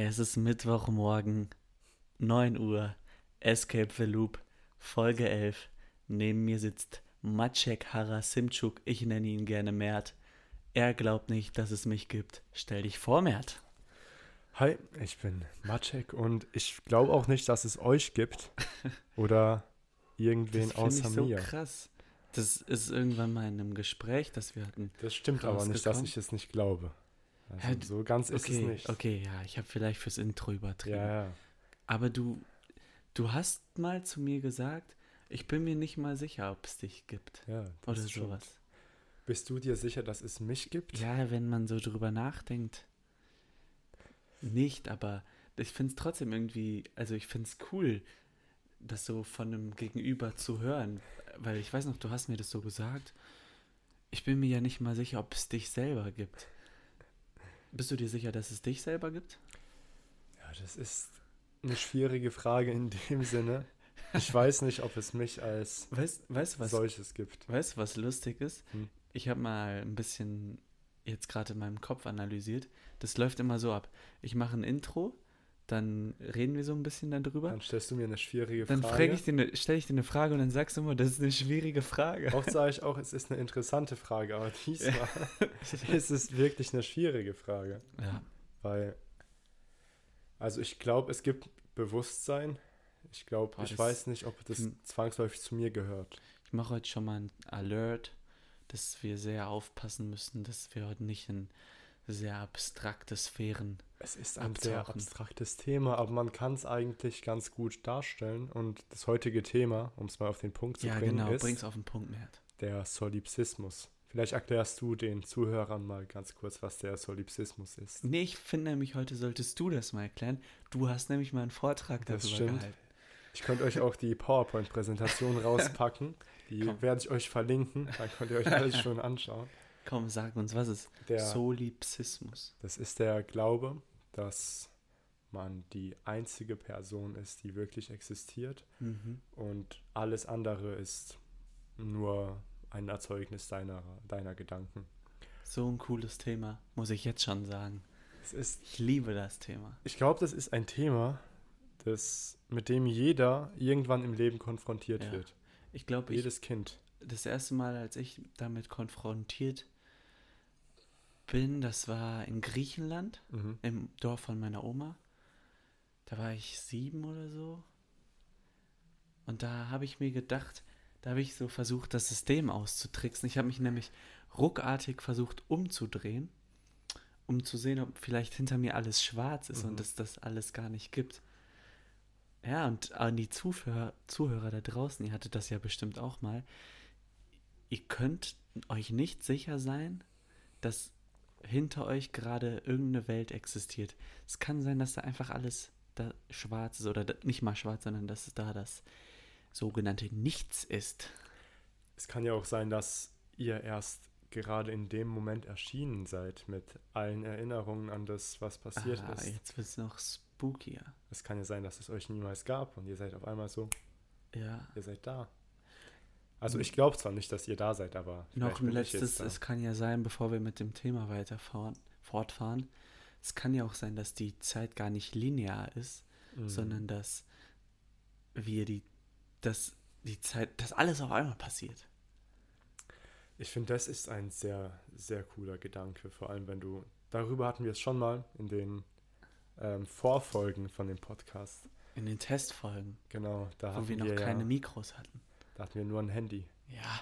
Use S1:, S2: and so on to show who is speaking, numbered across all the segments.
S1: Es ist Mittwochmorgen, 9 Uhr, Escape the Loop, Folge 11. Neben mir sitzt Maciek Harasimczuk, ich nenne ihn gerne Mert. Er glaubt nicht, dass es mich gibt. Stell dich vor, Mert.
S2: Hi, ich bin Maciek und ich glaube auch nicht, dass es euch gibt oder irgendwen
S1: das
S2: außer
S1: ich so
S2: mir.
S1: krass. Das ist irgendwann mal in einem Gespräch, das wir hatten.
S2: Das stimmt aber nicht, dass ich es nicht glaube. Also so ganz ist
S1: okay,
S2: es nicht.
S1: okay, ja, ich habe vielleicht fürs Intro übertrieben.
S2: Ja, ja.
S1: Aber du, du hast mal zu mir gesagt, ich bin mir nicht mal sicher, ob es dich gibt.
S2: ja
S1: Oder
S2: stimmt.
S1: sowas.
S2: Bist du dir sicher, dass es mich gibt?
S1: Ja, wenn man so drüber nachdenkt. Nicht, aber ich finde es trotzdem irgendwie, also ich finde es cool, das so von einem Gegenüber zu hören. Weil ich weiß noch, du hast mir das so gesagt. Ich bin mir ja nicht mal sicher, ob es dich selber gibt. Bist du dir sicher, dass es dich selber gibt?
S2: Ja, das ist eine schwierige Frage in dem Sinne. Ich weiß nicht, ob es mich als
S1: Weißt, weißt was
S2: solches gibt.
S1: Weißt du, was lustig ist?
S2: Hm.
S1: Ich habe mal ein bisschen jetzt gerade in meinem Kopf analysiert. Das läuft immer so ab. Ich mache ein Intro, dann reden wir so ein bisschen darüber.
S2: Dann stellst du mir eine schwierige
S1: Dann
S2: Frage.
S1: eine, stelle ich dir eine Frage und dann sagst du immer, das ist eine schwierige Frage.
S2: Oft sage ich auch, es ist eine interessante Frage, aber diesmal ist es wirklich eine schwierige Frage.
S1: Ja,
S2: Weil, also ich glaube, es gibt Bewusstsein. Ich glaube, ich weiß nicht, ob das
S1: Hm.
S2: zwangsläufig zu mir gehört.
S1: ich mache heute schon mal ein Alert, dass wir sehr aufpassen müssen, dass wir heute nicht in sehr abstrakte Sphären.
S2: Es ist ein sehr abstraktes Thema, aber man kann es eigentlich ganz gut darstellen. Und das heutige Thema, um es mal auf den Punkt zu
S1: Ja,
S2: bringen,
S1: genau,
S2: ist
S1: bring's auf den Punkt, Mert.
S2: der Solipsismus. Vielleicht erklärst du den Zuhörern mal ganz kurz, was der Solipsismus ist.
S1: Nee, ich finde nämlich, heute solltest du das mal erklären. Du hast nämlich mal einen Vortrag
S2: Das
S1: darüber
S2: stimmt.
S1: gehalten.
S2: Ich könnte euch auch die PowerPoint-Präsentation rauspacken. Die
S1: Komm.
S2: werde ich euch verlinken. Dann könnt ihr euch alles schon anschauen.
S1: Komm, sag uns, was ist
S2: Der,
S1: Solipsismus?
S2: das ist der Glaube, dass man die einzige Person ist, die wirklich existiert
S1: Mhm.
S2: und alles andere ist nur ein Erzeugnis deiner, deiner Gedanken.
S1: So ein cooles Thema, muss ich jetzt schon sagen.
S2: Es ist,
S1: Ich liebe das Thema.
S2: ich glaube, das ist ein Thema, das, mit dem jeder irgendwann im Leben konfrontiert
S1: Ja.
S2: wird.
S1: Ich glaube, ich,
S2: Jedes Kind.
S1: das erste Mal, als ich damit konfrontiert bin, das war in Griechenland,
S2: Mhm.
S1: im Dorf von meiner Oma. Da war ich sieben oder so. Und da habe ich mir gedacht, da habe ich so versucht, das System auszutricksen. Ich habe mich nämlich ruckartig versucht umzudrehen, um zu sehen, ob vielleicht hinter mir alles schwarz ist
S2: Mhm.
S1: und es das alles gar nicht gibt. Ja, und an die Zuhörer, Zuhörer da draußen, ihr hattet das ja bestimmt auch mal. Ihr könnt euch nicht sicher sein, dass hinter euch gerade irgendeine Welt existiert. Es kann sein, dass da einfach alles da schwarz ist oder nicht mal schwarz, sondern dass da das sogenannte Nichts ist.
S2: Es kann ja auch sein, dass ihr erst gerade in dem Moment erschienen seid mit allen Erinnerungen an das, was passiert
S1: ah,
S2: ist.
S1: jetzt wird es noch spookier.
S2: Es kann ja sein, dass es euch niemals gab und ihr seid auf einmal so,
S1: Ja.
S2: ihr seid da. Also ich glaube zwar nicht, dass ihr da seid, aber
S1: Noch ein letztes, es kann ja sein, bevor wir mit dem Thema weiterfahren, fortfahren, es kann ja auch sein, dass die Zeit gar nicht linear ist,
S2: Mhm.
S1: sondern dass wir die, dass die Zeit, dass alles auf einmal passiert.
S2: Ich finde, das ist ein sehr, sehr cooler Gedanke, vor allem wenn du, darüber hatten wir es schon mal in den ähm, Vorfolgen von dem Podcast.
S1: In den Testfolgen,
S2: Genau, da
S1: wo
S2: hatten
S1: wir noch
S2: wir
S1: keine
S2: ja,
S1: Mikros hatten.
S2: Da hatten wir nur ein Handy.
S1: Ja.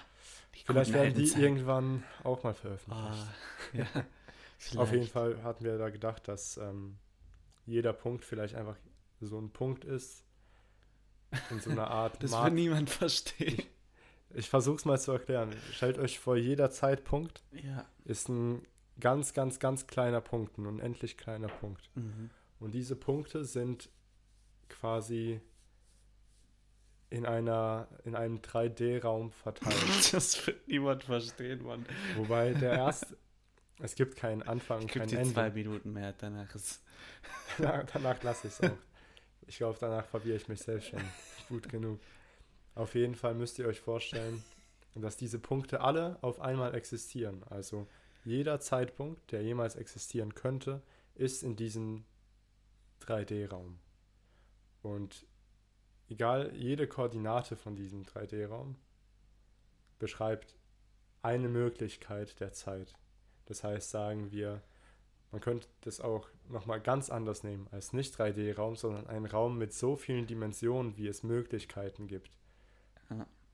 S2: Vielleicht werden die
S1: Zeiten.
S2: irgendwann auch mal veröffentlicht.
S1: Ah, ja.
S2: Auf jeden. Fall hatten wir da gedacht, dass ähm, jeder Punkt vielleicht einfach so ein Punkt ist. In so einer Art
S1: Das
S2: Mark-
S1: wird niemand verstehen.
S2: Ich versuche es mal zu erklären. Stellt euch vor, jeder Zeitpunkt
S1: Ja.
S2: ist ein ganz, ganz, ganz kleiner Punkt, ein unendlich kleiner Punkt.
S1: Mhm.
S2: Und diese Punkte sind quasi in einer in einem 3D-Raum verteilt.
S1: Das wird niemand verstehen, Mann.
S2: Wobei der erste, es gibt keinen Anfang,
S1: Ich
S2: kein Ende.
S1: zwei Minuten mehr, danach ist.
S2: danach, danach lasse ich es auch. Ich glaube, danach verwirre ich mich selbst schon gut genug. Auf jeden Fall müsst ihr euch vorstellen, dass diese Punkte alle auf einmal existieren. Also jeder Zeitpunkt, der jemals existieren könnte, ist in diesem 3D-Raum. Und egal, jede Koordinate von diesem 3D-Raum beschreibt eine Möglichkeit der Zeit. Das heißt, sagen wir, man könnte das auch nochmal ganz anders nehmen als nicht 3D-Raum, sondern einen Raum mit so vielen Dimensionen, wie es Möglichkeiten gibt.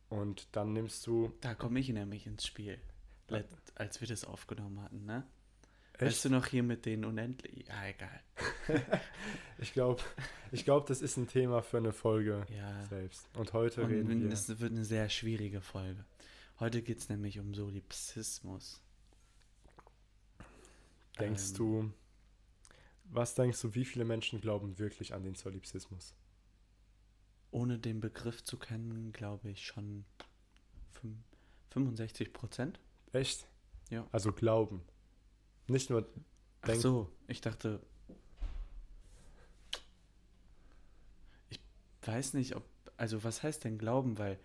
S2: Und dann nimmst du.
S1: Da komme ich nämlich ins Spiel, als wir das aufgenommen hatten, ne?
S2: Echt?
S1: Weißt du noch hier mit den unendlich? Ja, egal.
S2: Ich glaube, ich glaub, das ist ein Thema für eine Folge
S1: Ja.
S2: selbst. Und heute reden
S1: Und
S2: wir.
S1: es wird eine sehr schwierige Folge. Heute geht es nämlich um Solipsismus.
S2: Denkst
S1: Ähm,
S2: du, was denkst du, wie viele Menschen glauben wirklich an den Solipsismus?
S1: Ohne den Begriff zu kennen, glaube ich schon fün- 65 Prozent.
S2: Echt?
S1: Ja.
S2: Also glauben. Nicht nur
S1: Ach
S2: Denk-
S1: so, ich dachte. Ich weiß nicht, ob. Also, was heißt denn glauben? Weil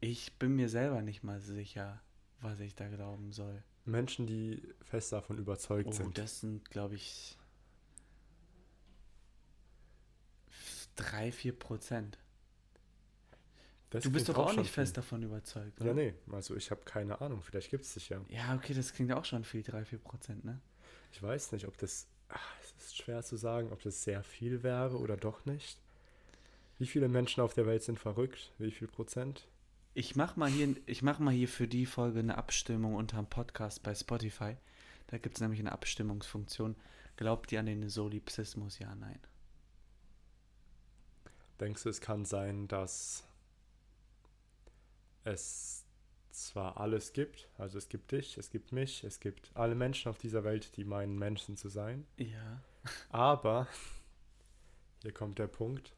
S1: ich bin mir selber nicht mal sicher, was ich da glauben soll.
S2: Menschen, die fest davon überzeugt
S1: Oh,
S2: sind.
S1: das sind, glaube ich, drei, vier Prozent.
S2: Das
S1: Du bist doch auch
S2: schon
S1: nicht fest
S2: viel.
S1: davon überzeugt,
S2: Ja,
S1: oder?
S2: nee, also ich habe keine Ahnung, vielleicht gibt es sich ja.
S1: Ja, okay, das klingt auch schon viel, drei, vier Prozent, ne?
S2: Ich weiß nicht, ob das. Ach, es ist schwer zu sagen, ob das sehr viel wäre oder doch nicht. Wie viele Menschen auf der Welt sind verrückt? Wie viel Prozent?
S1: Ich mach mal hier, ich mach mal hier für die Folge eine Abstimmung unterm Podcast bei Spotify. Da gibt es nämlich eine Abstimmungsfunktion. Glaubt ihr an den Solipsismus? Ja, nein.
S2: Denkst du, es kann sein, dass es zwar alles gibt, also es gibt dich, es gibt mich, es gibt alle Menschen auf dieser Welt, die meinen Menschen zu sein,
S1: Ja.
S2: aber hier kommt der Punkt,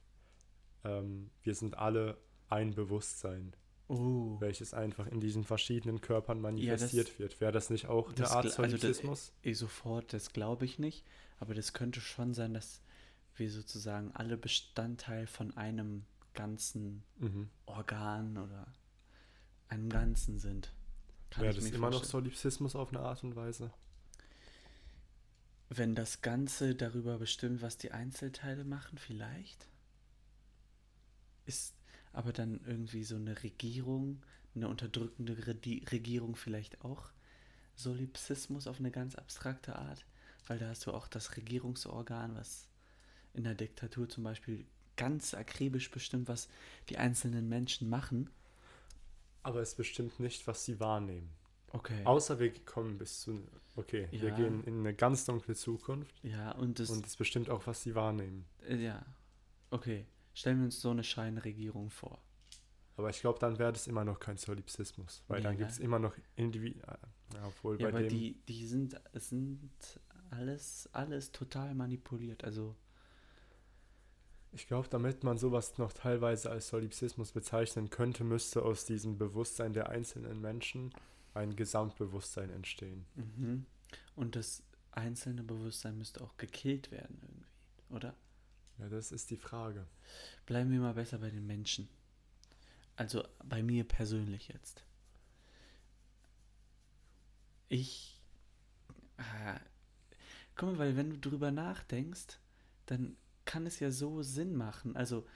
S2: ähm, wir sind alle ein Bewusstsein,
S1: Oh.
S2: welches einfach in diesen verschiedenen Körpern
S1: Ja, das-
S2: manifestiert wird. Wäre das nicht auch eine Art
S1: also das-
S2: Solipsismus?
S1: Eh sofort, das glaube ich nicht. Aber das könnte schon sein, dass wir sozusagen alle Bestandteil von einem ganzen
S2: mhm.
S1: Organ oder einem Ganzen sind. Kann
S2: Wäre
S1: ich
S2: das immer noch. Solipsismus auf eine Art und Weise?
S1: Wenn das Ganze darüber bestimmt, was die Einzelteile machen, vielleicht? Ist aber dann irgendwie so eine Regierung, eine unterdrückende Regierung vielleicht auch Solipsismus auf eine ganz abstrakte Art? Weil da hast du auch das Regierungsorgan, was in der Diktatur zum Beispiel ganz akribisch bestimmt, was die einzelnen Menschen machen.
S2: Aber es bestimmt nicht, was sie wahrnehmen.
S1: Okay.
S2: Außer wir kommen bis zu. Okay, wir
S1: Ja.
S2: gehen in eine ganz dunkle Zukunft
S1: ja, und das.
S2: und es bestimmt auch, was sie wahrnehmen.
S1: äh, ja. Okay. Stellen wir uns so eine Scheinregierung vor.
S2: Aber ich glaube, dann wäre das immer noch kein Solipsismus, weil
S1: Nee,
S2: dann
S1: ne?
S2: gibt es immer noch Individuen. Ja, obwohl
S1: Ja,
S2: bei
S1: aber
S2: dem.
S1: die, die sind, es sind alles, alles total manipuliert. Also,
S2: Ich glaube, damit man sowas noch teilweise als Solipsismus bezeichnen könnte, müsste aus diesem Bewusstsein der einzelnen Menschen ein Gesamtbewusstsein entstehen.
S1: mhm. und das einzelne Bewusstsein müsste auch gekillt werden irgendwie, oder?
S2: Ja, das ist die Frage.
S1: Bleiben wir mal besser bei den Menschen. Also bei mir persönlich jetzt. Ich. Ah, guck mal, weil wenn du drüber nachdenkst, dann kann es ja so Sinn machen. Also.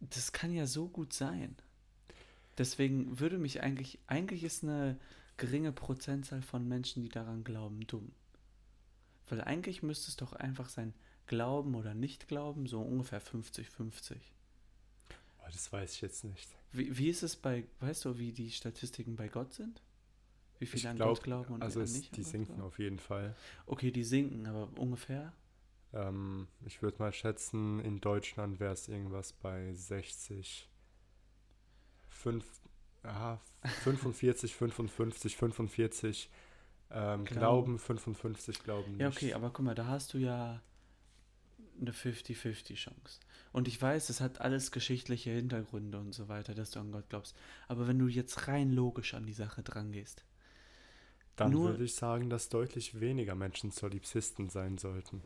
S1: Das kann ja so gut sein. Deswegen würde mich eigentlich. Eigentlich ist eine geringe Prozentzahl von Menschen, die daran glauben, dumm. Weil eigentlich müsste es doch einfach sein, Glauben oder Nicht-Glauben, so ungefähr 50-50.
S2: Aber das weiß ich jetzt nicht.
S1: Wie, wie ist es bei, weißt du, wie die Statistiken bei Gott sind? Wie viele
S2: Ich
S1: an
S2: glaub,
S1: Gott glauben und
S2: Also
S1: an nicht? an
S2: die sinken
S1: glauben?
S2: auf jeden Fall.
S1: Okay, die sinken, aber ungefähr?
S2: Ähm, ich würde mal schätzen, in Deutschland wäre es irgendwas bei 60, 5, ja, 45, 55, 45 ähm,
S1: Glauben.
S2: Glauben, 55 Glauben nicht.
S1: Ja, okay, aber guck mal, da hast du ja eine 50-50 Chance. Und ich weiß, es hat alles geschichtliche Hintergründe und so weiter, dass du an Gott glaubst. Aber wenn du jetzt rein logisch an die Sache drangehst,
S2: Dann
S1: nur-
S2: würde ich sagen, dass deutlich weniger Menschen Solipsisten sein sollten.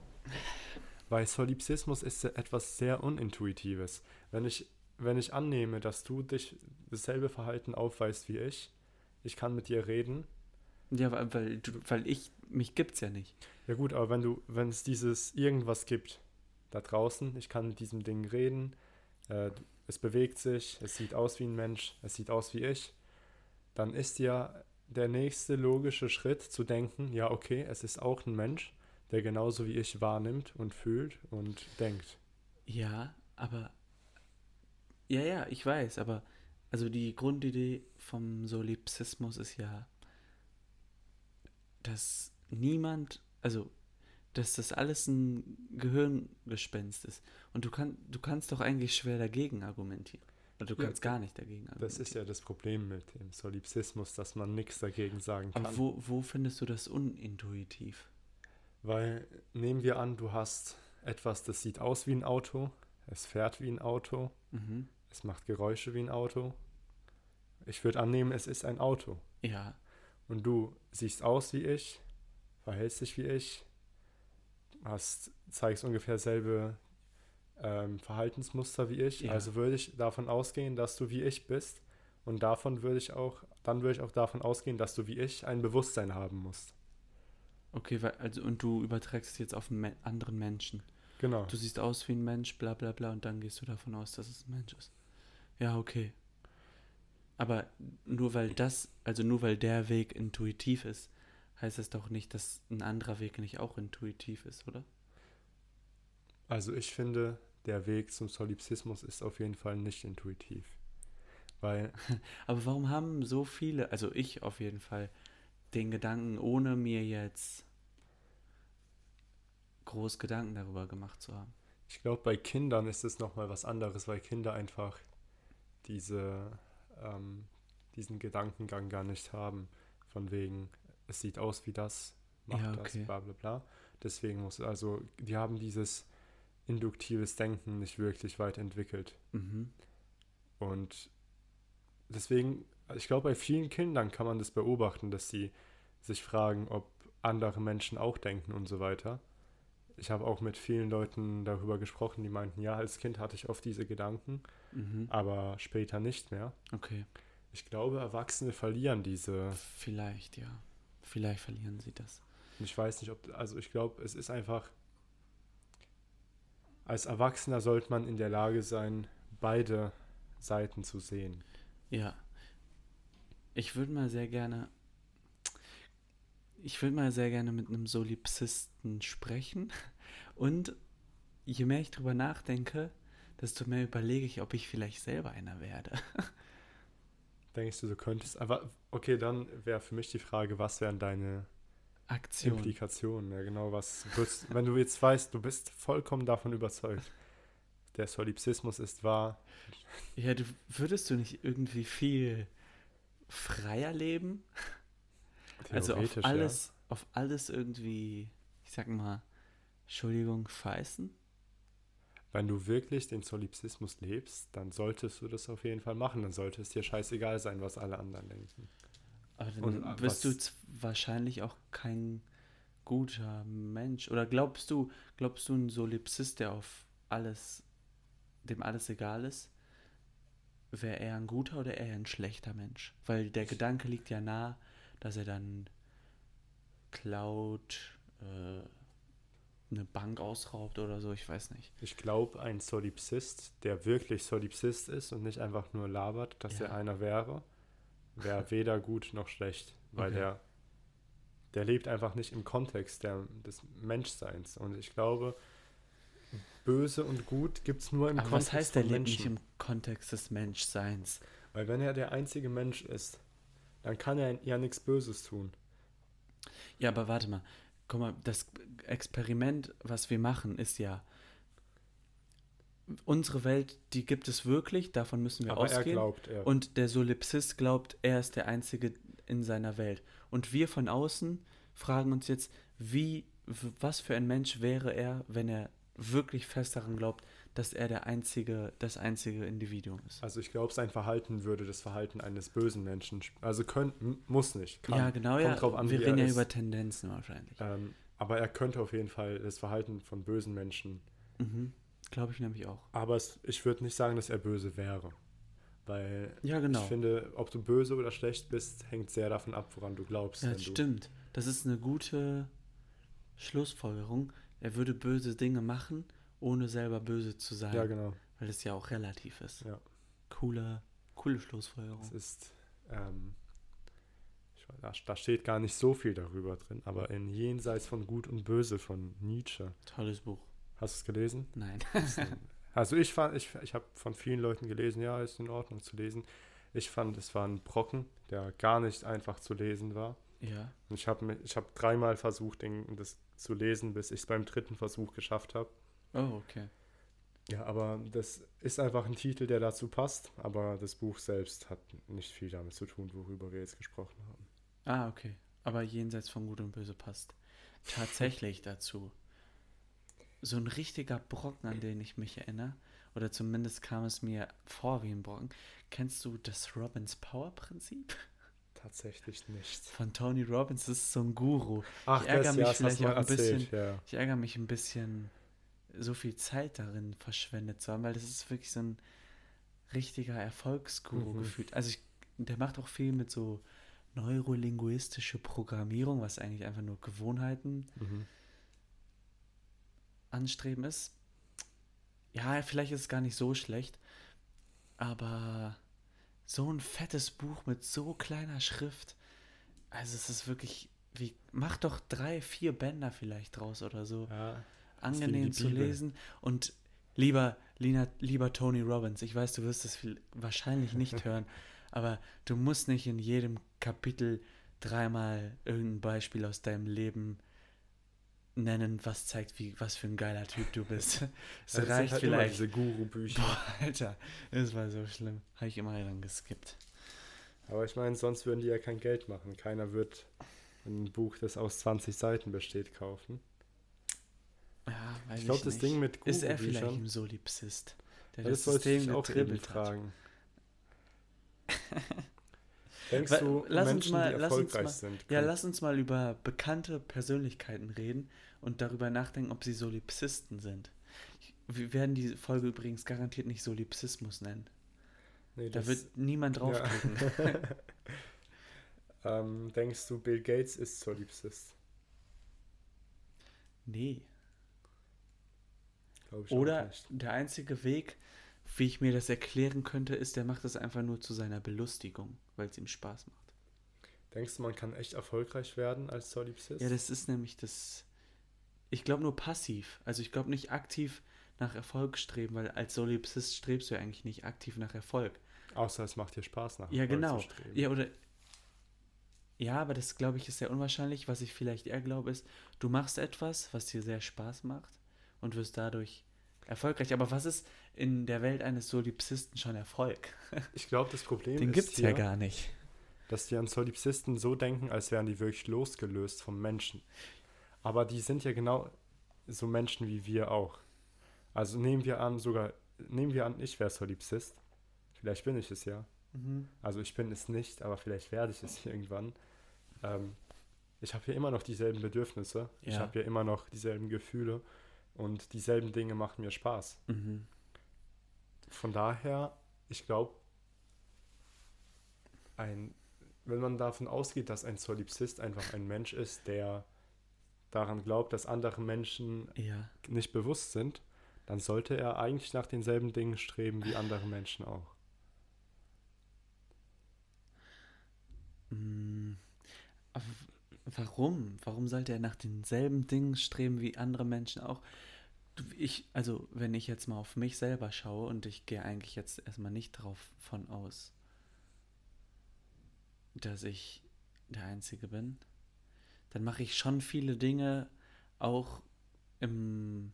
S2: Weil Solipsismus ist etwas sehr Unintuitives. Wenn ich, wenn ich annehme, dass du dich dasselbe Verhalten aufweist wie ich, ich kann mit dir reden,
S1: Ja, weil, weil ich, mich gibt's ja nicht.
S2: Ja gut, aber wenn du, wenn es dieses irgendwas gibt da draußen, ich kann mit diesem Ding reden, äh, es bewegt sich, es sieht aus wie ein Mensch, es sieht aus wie ich, dann ist ja der nächste logische Schritt zu denken, ja okay, es ist auch ein Mensch, der genauso wie ich wahrnimmt und fühlt und denkt.
S1: Ja, aber. Ja, ja, ich weiß, aber. Also die Grundidee vom Solipsismus ist ja, dass niemand, also dass das alles ein Gehirngespenst ist. Und du, kann, du kannst doch eigentlich schwer dagegen argumentieren. Oder du
S2: Ja,
S1: kannst gar nicht dagegen argumentieren.
S2: Das ist ja das Problem mit dem Solipsismus, dass man nichts dagegen sagen kann.
S1: Aber wo, wo findest du das unintuitiv?
S2: Weil nehmen wir an, du hast etwas, das sieht aus wie ein Auto, es fährt wie ein Auto,
S1: Mhm.
S2: es macht Geräusche wie ein Auto. Ich würde annehmen, es ist ein Auto.
S1: Ja,
S2: Und du siehst aus wie ich, verhältst dich wie ich, hast, zeigst ungefähr selbe ähm, Verhaltensmuster wie ich.
S1: Ja.
S2: Also würde ich davon ausgehen, dass du wie ich bist. Und davon würde ich auch, dann würde ich auch davon ausgehen, dass du wie ich ein Bewusstsein haben musst.
S1: Okay, weil, also und du überträgst es jetzt auf einen Me anderen Menschen.
S2: Genau.
S1: Du siehst aus wie ein Mensch, bla bla bla, und dann gehst du davon aus, dass es ein Mensch ist. Ja, okay. Aber nur weil das, also nur weil der Weg intuitiv ist, heißt das doch nicht, dass ein anderer Weg nicht auch intuitiv ist, oder?
S2: Also ich finde, der Weg zum Solipsismus ist auf jeden Fall nicht intuitiv. Weil,
S1: Aber warum haben so viele, also ich auf jeden Fall, den Gedanken, ohne mir jetzt groß Gedanken darüber gemacht zu haben?
S2: ich glaube, bei Kindern ist es nochmal was anderes, weil Kinder einfach diese, ähm, diesen Gedankengang gar nicht haben. Von wegen, es sieht aus wie das, macht
S1: Ja,
S2: das,
S1: okay.
S2: bla bla bla. Deswegen muss, also, die haben dieses induktives Denken nicht wirklich weit entwickelt.
S1: Mhm.
S2: Und deswegen, ich glaube, bei vielen Kindern kann man das beobachten, dass sie sich fragen, ob andere Menschen auch denken und so weiter. Ich habe auch mit vielen Leuten darüber gesprochen, die meinten, ja, als Kind hatte ich oft diese Gedanken,
S1: Mhm.
S2: aber später nicht mehr.
S1: Okay.
S2: Ich glaube, Erwachsene verlieren diese.
S1: Vielleicht, ja. Vielleicht verlieren sie das.
S2: Und ich weiß nicht, ob. Also, ich glaube, es ist einfach. Als Erwachsener sollte man in der Lage sein, beide Seiten zu sehen.
S1: Ja. Ich würde mal sehr gerne. Ich würde mal sehr gerne mit einem Solipsisten sprechen. Und je mehr ich drüber nachdenke, desto mehr überlege ich, ob ich vielleicht selber einer werde.
S2: Denkst du, du könntest. Aber okay, dann wäre für mich die Frage, was wären deine
S1: Aktion.
S2: Implikationen? Ja, genau, was würdest, wenn du jetzt weißt, du bist vollkommen davon überzeugt, der Solipsismus ist wahr.
S1: Ja, du würdest du nicht irgendwie viel freier leben? Also auf alles, auf alles irgendwie, ich sag mal, Entschuldigung, scheißen?
S2: Ja. Wenn du wirklich den Solipsismus lebst, dann solltest du das auf jeden Fall machen. Dann sollte es dir scheißegal sein, was alle anderen denken.
S1: Aber dann
S2: Und, äh,
S1: bist du wahrscheinlich auch kein guter Mensch. Oder glaubst du, glaubst du ein Solipsist, der auf alles, dem alles egal ist, wäre er ein guter oder eher ein schlechter Mensch? Weil der Gedanke liegt ja nah, dass er dann klaut, äh, eine Bank ausraubt oder so, ich weiß nicht.
S2: Ich glaube, ein Solipsist, der wirklich Solipsist ist und nicht einfach nur labert, dass
S1: Ja.
S2: er einer wäre, wäre weder gut noch schlecht. Weil
S1: Okay.
S2: der, der lebt einfach nicht im Kontext der, des Menschseins. Und ich glaube, böse und gut gibt es nur im
S1: Aber
S2: Kontext
S1: was heißt, der
S2: von
S1: lebt nicht im Kontext des Menschseins?
S2: Weil wenn er der einzige Mensch ist, dann kann er ja nichts Böses tun.
S1: Ja, aber warte mal. Guck mal, das Experiment, was wir machen, ist ja, unsere Welt, die gibt es wirklich, davon müssen wir
S2: Aber er
S1: ausgehen.
S2: glaubt, er.
S1: Und der Solipsist glaubt, er ist der Einzige in seiner Welt. Und wir von außen fragen uns jetzt, wie, was für ein Mensch wäre er, wenn er wirklich fest daran glaubt, dass er der einzige, das einzige Individuum ist.
S2: also ich glaube, sein Verhalten würde das Verhalten eines bösen Menschen. Also können, muss nicht. Kann.
S1: ja, genau,
S2: Kommt
S1: ja.
S2: drauf an,
S1: wir reden ja
S2: ist.
S1: über Tendenzen wahrscheinlich.
S2: Ähm, aber er könnte auf jeden Fall das Verhalten von bösen Menschen.
S1: Mhm. Glaube ich nämlich auch.
S2: Aber es, ich würde nicht sagen, dass er böse wäre. Weil
S1: Ja, genau.
S2: ich finde, ob du böse oder schlecht bist, hängt sehr davon ab, woran du glaubst.
S1: Ja, das stimmt. Das ist eine gute Schlussfolgerung. Er würde böse Dinge machen, ohne selber böse zu sein.
S2: Ja, genau.
S1: Weil es ja auch relativ ist.
S2: Ja.
S1: Coole, coole
S2: Es
S1: Schlussfolgerung.
S2: ist, ähm, weiß, da, steht gar nicht so viel darüber drin, aber in Jenseits von Gut und Böse von Nietzsche.
S1: Tolles Buch.
S2: Hast du es gelesen?
S1: Nein.
S2: Also ich fand, ich, ich habe von vielen Leuten gelesen, ja, ist in Ordnung zu lesen. Ich fand, es war ein Brocken, der gar nicht einfach zu lesen war.
S1: ja.
S2: Und ich habe ich hab dreimal versucht, den, das zu lesen, bis ich es beim dritten Versuch geschafft habe.
S1: Oh, okay.
S2: Ja, aber das ist einfach ein Titel, der dazu passt. Aber das Buch selbst hat nicht viel damit zu tun, worüber wir jetzt gesprochen haben.
S1: Ah, okay. Aber jenseits von Gut und Böse passt tatsächlich dazu. So ein richtiger Brocken, an den ich mich erinnere, oder zumindest kam es mir vor wie ein Brocken. Kennst du das Robbins Power Prinzip?
S2: Tatsächlich nicht.
S1: Von Tony Robbins, das ist so ein Guru.
S2: Ach,
S1: Ich ärgere
S2: das,
S1: mich
S2: ja,
S1: vielleicht auch ein
S2: erzählt,
S1: bisschen-
S2: ja.
S1: Ich ärgere mich ein bisschen, so viel Zeit darin verschwendet zu haben, weil das ist wirklich so ein richtiger Erfolgsguru
S2: Mhm.
S1: gefühlt. Also ich, der macht auch viel mit so neurolinguistische Programmierung, was eigentlich einfach nur Gewohnheiten
S2: Mhm.
S1: anstreben ist. Ja, vielleicht ist es gar nicht so schlecht, aber so ein fettes Buch mit so kleiner Schrift, also es ist wirklich, wie, mach doch drei, vier Bänder vielleicht draus oder so.
S2: Ja,
S1: Angenehm zu
S2: Bibel.
S1: lesen und lieber, Lina, lieber Tony Robbins, ich weiß, du wirst es viel, wahrscheinlich nicht hören, aber du musst nicht in jedem Kapitel dreimal irgendein Beispiel aus deinem Leben nennen, was zeigt, wie, was für ein geiler Typ du bist. Es
S2: sind
S1: reicht
S2: halt
S1: vielleicht.
S2: diese Guru-Bücher.
S1: Alter, das war so schlimm. Habe ich immer dann geskippt.
S2: Aber ich meine, sonst würden die ja kein Geld machen. Keiner wird ein Buch, das aus 20 Seiten besteht, kaufen.
S1: Ja, weiß
S2: Ich glaube, das. Ding mit
S1: Ist er vielleicht
S2: Guru-Büchern,
S1: ein Solipsist, der
S2: das
S1: das System
S2: auch
S1: getribbelt hat?
S2: Denkst du,
S1: lass uns
S2: Menschen,
S1: mal-
S2: die
S1: lass uns
S2: erfolgreich
S1: mal-
S2: sind,
S1: Ja,
S2: können-
S1: lass uns mal über bekannte Persönlichkeiten reden und darüber nachdenken, ob sie Solipsisten sind. Wir werden die Folge übrigens garantiert nicht Solipsismus nennen.
S2: nee,
S1: Da wird niemand
S2: ja.
S1: draufklicken.
S2: ähm, denkst du, Bill Gates ist Solipsist?
S1: Nee.
S2: Glaube ich auch
S1: Oder der einzige Weg, wie ich mir das erklären könnte, ist, der macht das einfach nur zu seiner Belustigung, weil es ihm Spaß macht.
S2: Denkst du, man kann echt erfolgreich werden als Solipsist?
S1: Ja, das ist nämlich das. Ich glaube nur passiv. Also ich glaube nicht aktiv nach Erfolg streben, weil als Solipsist strebst du ja eigentlich nicht aktiv nach Erfolg.
S2: Außer es macht dir Spaß nach
S1: Ja,
S2: Erfolg
S1: genau.
S2: zu streben.
S1: Ja, oder. Ja, aber das glaube ich ist sehr unwahrscheinlich. Was ich vielleicht eher glaube, ist, du machst etwas, was dir sehr Spaß macht und wirst dadurch erfolgreich. Aber was ist in der Welt eines Solipsisten schon Erfolg?
S2: Ich glaube, das Problem
S1: Den
S2: ist
S1: gibt's
S2: hier,
S1: ja gar nicht.
S2: dass die an Solipsisten so denken, als wären die wirklich losgelöst vom Menschen. Aber die sind ja genau so Menschen wie wir auch. Also nehmen wir an, sogar, nehmen wir an, ich wäre Solipsist. Vielleicht bin ich es ja.
S1: Mhm.
S2: Also ich bin es nicht, aber vielleicht werde ich es irgendwann. Ähm, ich habe hier immer noch dieselben Bedürfnisse. Ich
S1: Ja.
S2: habe hier immer noch dieselben Gefühle. Und dieselben Dinge machen mir Spaß.
S1: Mhm.
S2: Von daher, ich glaube, ein, wenn man davon ausgeht, dass ein Solipsist einfach ein Mensch ist, der daran glaubt, dass andere Menschen
S1: Ja.
S2: nicht bewusst sind, dann sollte er eigentlich nach denselben Dingen streben wie andere Menschen auch.
S1: Mm, aber Warum? Warum sollte er nach denselben Dingen streben wie andere Menschen auch? Ich, also, wenn ich jetzt mal auf mich selber schaue und ich gehe eigentlich jetzt erstmal nicht drauf von aus, dass ich der Einzige bin, dann mache ich schon viele Dinge auch im,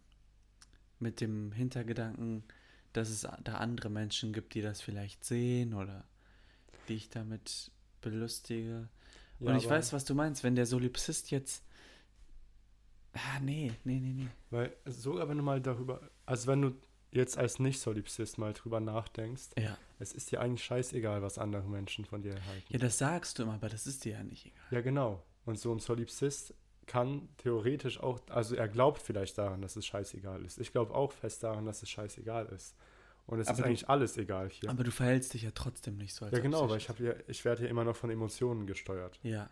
S1: mit dem Hintergedanken, dass es da andere Menschen gibt, die das vielleicht sehen oder die ich damit belustige.
S2: Ja,
S1: Und ich weiß, was du meinst, wenn der Solipsist jetzt. Ah, nee, nee, nee, nee.
S2: Weil sogar wenn du mal darüber, also wenn du jetzt als Nicht-Solipsist mal drüber nachdenkst,
S1: Ja.
S2: es ist dir eigentlich scheißegal, was andere Menschen von dir halten.
S1: Ja, das sagst du immer, aber das ist dir ja nicht egal.
S2: Ja, genau. Und so ein Solipsist kann theoretisch auch, also er glaubt vielleicht daran, dass es scheißegal ist. Ich glaube auch fest daran, dass es scheißegal ist. Und es
S1: Aber
S2: ist
S1: du-
S2: eigentlich alles egal hier.
S1: Aber du verhältst dich ja trotzdem nicht so. Als
S2: ja, genau, weil ich ja, ich werde hier immer noch von Emotionen gesteuert.
S1: Ja.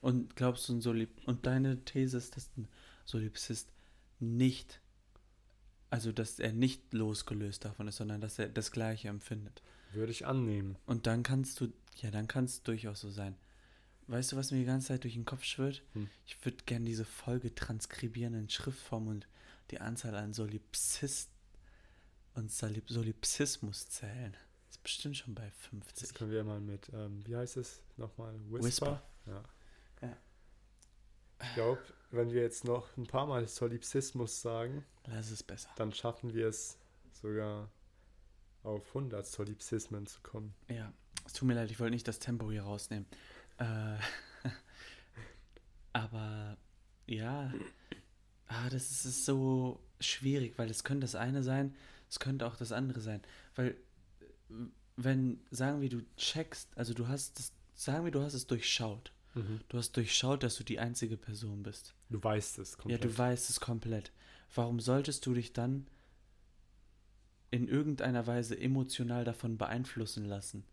S1: Und glaubst du, ein Solip und deine These ist, dass ein Solipsist nicht, also dass er nicht losgelöst davon ist, sondern dass er das Gleiche empfindet.
S2: Würde ich annehmen.
S1: Und dann kannst du, ja, dann kann es durchaus so sein. Weißt du, was mir die ganze Zeit durch den Kopf schwirrt?
S2: Hm.
S1: Ich würde gerne diese Folge transkribieren in Schriftform und die Anzahl an Solipsist und Solip Solipsismus zählen. Ist bestimmt schon bei
S2: Das
S1: 50.
S2: können wir mal mit, ähm, wie heißt es nochmal? Whisper?
S1: Whisper.
S2: Ja.
S1: Ja.
S2: Ich glaube, wenn wir jetzt noch ein paar Mal Solipsismus sagen,
S1: Lass es besser.
S2: dann schaffen wir es sogar auf 100 Solipsismen zu kommen.
S1: Ja, es tut mir leid, ich wollte nicht das Tempo hier rausnehmen. Äh, aber ja, ah, das ist, ist so schwierig, weil es könnte das eine sein, es könnte auch das andere sein. Weil, wenn, sagen wir, du checkst, also du hast es, sagen wir, du hast es durchschaut. Du hast durchschaut, dass du die einzige Person bist.
S2: Du weißt es komplett.
S1: Ja, du weißt es komplett. Warum solltest du dich dann in irgendeiner Weise emotional davon beeinflussen lassen,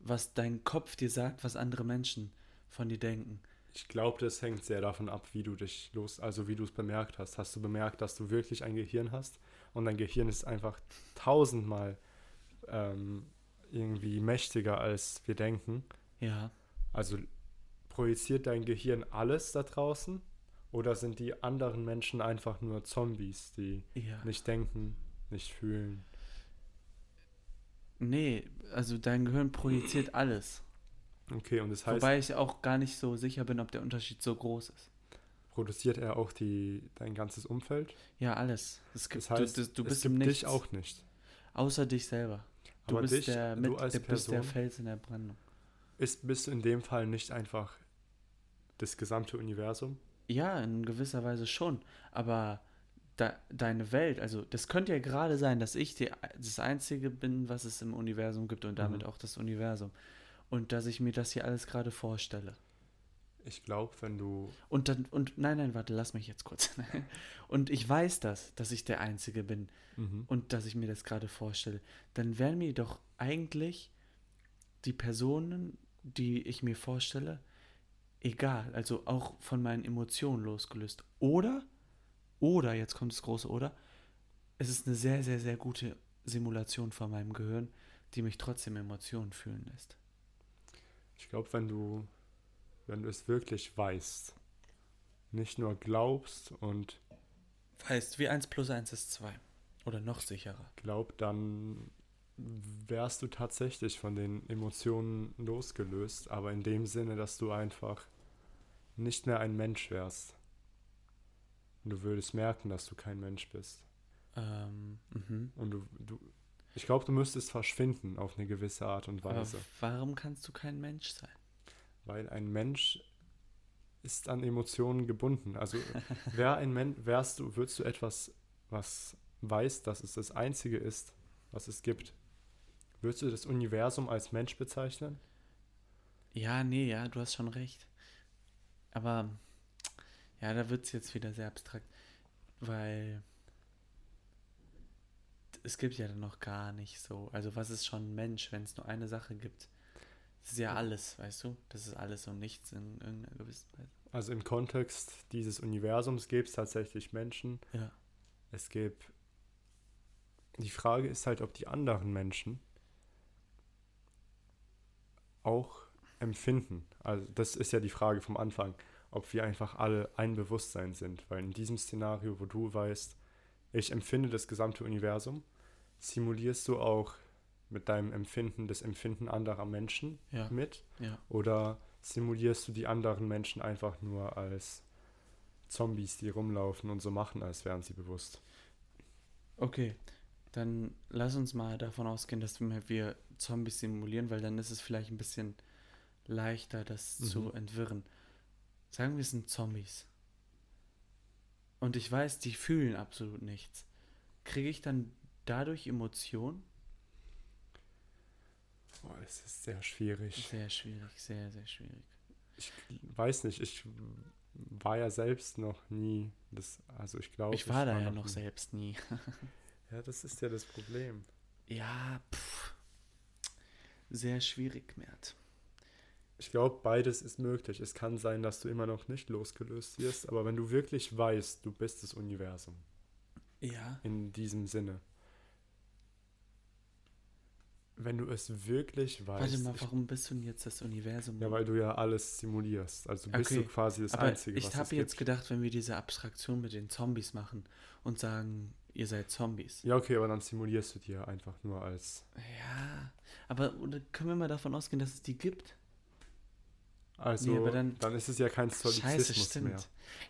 S1: was dein Kopf dir sagt, was andere Menschen von dir denken?
S2: Ich glaube, das hängt sehr davon ab, wie du dich los, also wie du es bemerkt hast. Hast du bemerkt, dass du wirklich ein Gehirn hast und dein Gehirn ist einfach tausendmal ähm, irgendwie mächtiger, als wir denken.
S1: Ja,
S2: Also projiziert dein Gehirn alles da draußen oder sind die anderen Menschen einfach nur Zombies, die
S1: ja.
S2: nicht denken, nicht fühlen?
S1: Nee, also dein Gehirn projiziert alles.
S2: Okay, und das heißt,
S1: Wobei ich auch gar nicht so sicher bin, ob der Unterschied so groß ist.
S2: produziert er auch die, dein ganzes Umfeld?
S1: Ja, alles. Es gibt,
S2: Das heißt,
S1: du, du, du
S2: es
S1: bist
S2: gibt
S1: im
S2: dich auch nicht.
S1: außer dich selber. Du
S2: Aber
S1: bist,
S2: dich,
S1: der,
S2: du
S1: mit,
S2: als
S1: der, bist der
S2: Person-
S1: Fels in der Brandung.
S2: Ist, bist du in dem Fall nicht einfach das gesamte Universum?
S1: Ja, in gewisser Weise schon. Aber da, deine Welt, also das könnte ja gerade sein, dass ich die, das Einzige bin, was es im Universum gibt und damit
S2: Mhm.
S1: auch das Universum. Und dass ich mir das hier alles gerade vorstelle.
S2: Ich glaube, wenn du.
S1: Und dann, und nein, nein, warte, lass mich jetzt kurz. und ich weiß das, dass ich der Einzige bin
S2: Mhm.
S1: und dass ich mir das gerade vorstelle. Dann wären mir doch eigentlich die Personen, die ich mir vorstelle, egal. Also auch von meinen Emotionen losgelöst. Oder, oder, jetzt kommt das große Oder, es ist eine sehr, sehr, sehr gute Simulation von meinem Gehirn, die mich trotzdem Emotionen fühlen lässt.
S2: Ich glaube, wenn du, wenn du es wirklich weißt, nicht nur glaubst und
S1: Heißt, wie 1 plus 1 ist 2. Oder noch sicherer.
S2: glaub, dann wärst du tatsächlich von den Emotionen losgelöst, aber in dem Sinne, dass du einfach nicht mehr ein Mensch wärst. Und du würdest merken, dass du kein Mensch bist.
S1: Ähm, mhm.
S2: Und du, du ich glaube, du müsstest verschwinden auf eine gewisse Art und
S1: Aber
S2: Weise.
S1: warum kannst du kein Mensch sein?
S2: Weil ein Mensch ist an Emotionen gebunden. Also wär ein Mensch, wärst du, würdest du etwas, was weiß, dass es das Einzige ist, was es gibt, würdest du das Universum als Mensch bezeichnen?
S1: Ja, nee, ja, du hast schon recht. Aber ja, da wird es jetzt wieder sehr abstrakt, weil es gibt ja dann noch gar nicht so. Also was ist schon Mensch, wenn es nur eine Sache gibt? Das ist ja alles, weißt du? Das ist alles und nichts in irgendeiner gewissen Weise.
S2: Also im Kontext dieses Universums gibt es tatsächlich Menschen.
S1: Ja.
S2: Es gibt. Die Frage ist halt, ob die anderen Menschen auch empfinden. Also das ist ja die Frage vom Anfang, ob wir einfach alle ein Bewusstsein sind. Weil in diesem Szenario, wo du weißt, ich empfinde das gesamte Universum, simulierst du auch mit deinem Empfinden das Empfinden anderer Menschen
S1: Ja,
S2: mit?
S1: ja.
S2: Oder simulierst du die anderen Menschen einfach nur als Zombies, die rumlaufen und so machen, als wären sie bewusst?
S1: Okay, dann lass uns mal davon ausgehen, dass wir, wir Zombies simulieren, weil dann ist es vielleicht ein bisschen leichter, das
S2: Mhm.
S1: zu entwirren. Sagen wir, es sind Zombies. Und ich weiß, die fühlen absolut nichts. Kriege ich dann dadurch Emotionen?
S2: Boah, es ist sehr schwierig.
S1: Sehr schwierig, sehr, sehr schwierig.
S2: Ich weiß nicht, ich war ja selbst noch nie, das, also ich glaube,
S1: ich war da ja
S2: noch
S1: noch
S2: nie.
S1: selbst nie.
S2: Ja, das ist ja das Problem.
S1: Ja, pff. Sehr schwierig, Mert.
S2: Ich glaube, beides ist möglich. Es kann sein, dass du immer noch nicht losgelöst wirst, aber wenn du wirklich weißt, du bist das Universum,
S1: Ja.
S2: in diesem Sinne. Wenn du es wirklich weißt.
S1: Warte mal,
S2: ich-
S1: warum bist du denn jetzt das Universum?
S2: ja, weil du ja alles simulierst. Also bist
S1: Okay,
S2: du quasi das
S1: Aber
S2: Einzige,
S1: ich
S2: was
S1: habe
S2: es
S1: jetzt
S2: gibt.
S1: gedacht, wenn wir diese Abstraktion mit den Zombies machen und sagen, ihr seid Zombies.
S2: Ja, okay, aber dann simulierst du dir einfach nur als.
S1: Ja, aber können wir mal davon ausgehen, dass es die gibt?
S2: Also,
S1: Nee, dann-
S2: dann, ist es ja kein
S1: Scheiße,
S2: Solipsismus
S1: stimmt.
S2: mehr.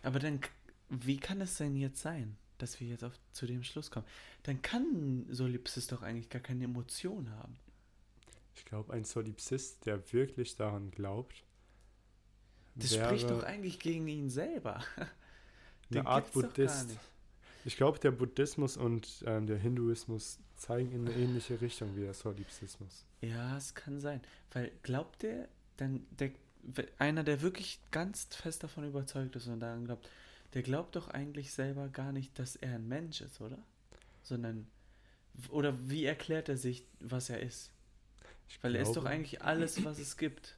S1: Aber dann, wie kann es denn jetzt sein, dass wir jetzt auf, zu dem Schluss kommen? Dann kann ein Solipsist doch eigentlich gar keine Emotion haben.
S2: Ich glaube, ein Solipsist, der wirklich daran glaubt,
S1: Das spricht doch eigentlich gegen ihn selber.
S2: Eine Art Buddhist. Ich glaube, der Buddhismus und ähm, der Hinduismus zeigen in eine ähnliche Richtung wie der Solipsismus.
S1: Ja, es kann sein. Weil glaubt der, dann der, einer, der wirklich ganz fest davon überzeugt ist und daran glaubt, der glaubt doch eigentlich selber gar nicht, dass er ein Mensch ist, oder? Sondern, oder wie erklärt er sich, was er ist?
S2: Ich
S1: Weil er ist doch
S2: glaube-
S1: eigentlich alles, was es gibt.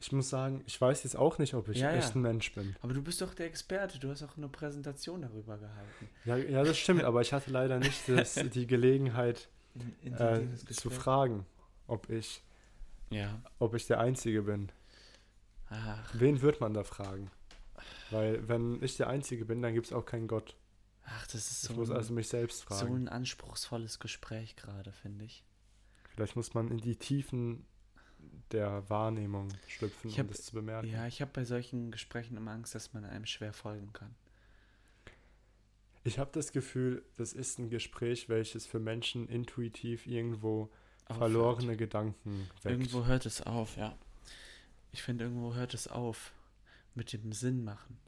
S2: Ich muss sagen, ich weiß jetzt auch nicht, ob ich
S1: Ja, ja.
S2: echt ein Mensch bin.
S1: Aber du bist doch der Experte, du hast auch eine Präsentation darüber gehalten.
S2: Ja, ja das stimmt, aber ich hatte leider nicht das, die Gelegenheit äh, zu fragen, ob ich,
S1: Ja.
S2: ob ich der Einzige bin.
S1: Ach,
S2: Wen wird man da fragen? Weil wenn ich der Einzige bin, dann gibt es auch keinen Gott.
S1: ach, das ist
S2: Ich
S1: so,
S2: muss
S1: ein,
S2: also mich selbst
S1: so
S2: fragen.
S1: ein anspruchsvolles Gespräch gerade, finde ich.
S2: Vielleicht muss man in die Tiefen der Wahrnehmung schlüpfen,
S1: Ich
S2: um
S1: hab-
S2: das zu bemerken.
S1: Ja, ich habe bei solchen Gesprächen immer Angst, dass man einem schwer folgen kann.
S2: Ich habe das Gefühl, das ist ein Gespräch, welches für Menschen intuitiv irgendwo
S1: Aufhört.
S2: verlorene Gedanken weckt.
S1: Irgendwo hört es auf, ja. Ich finde, irgendwo hört es auf mit dem Sinn machen.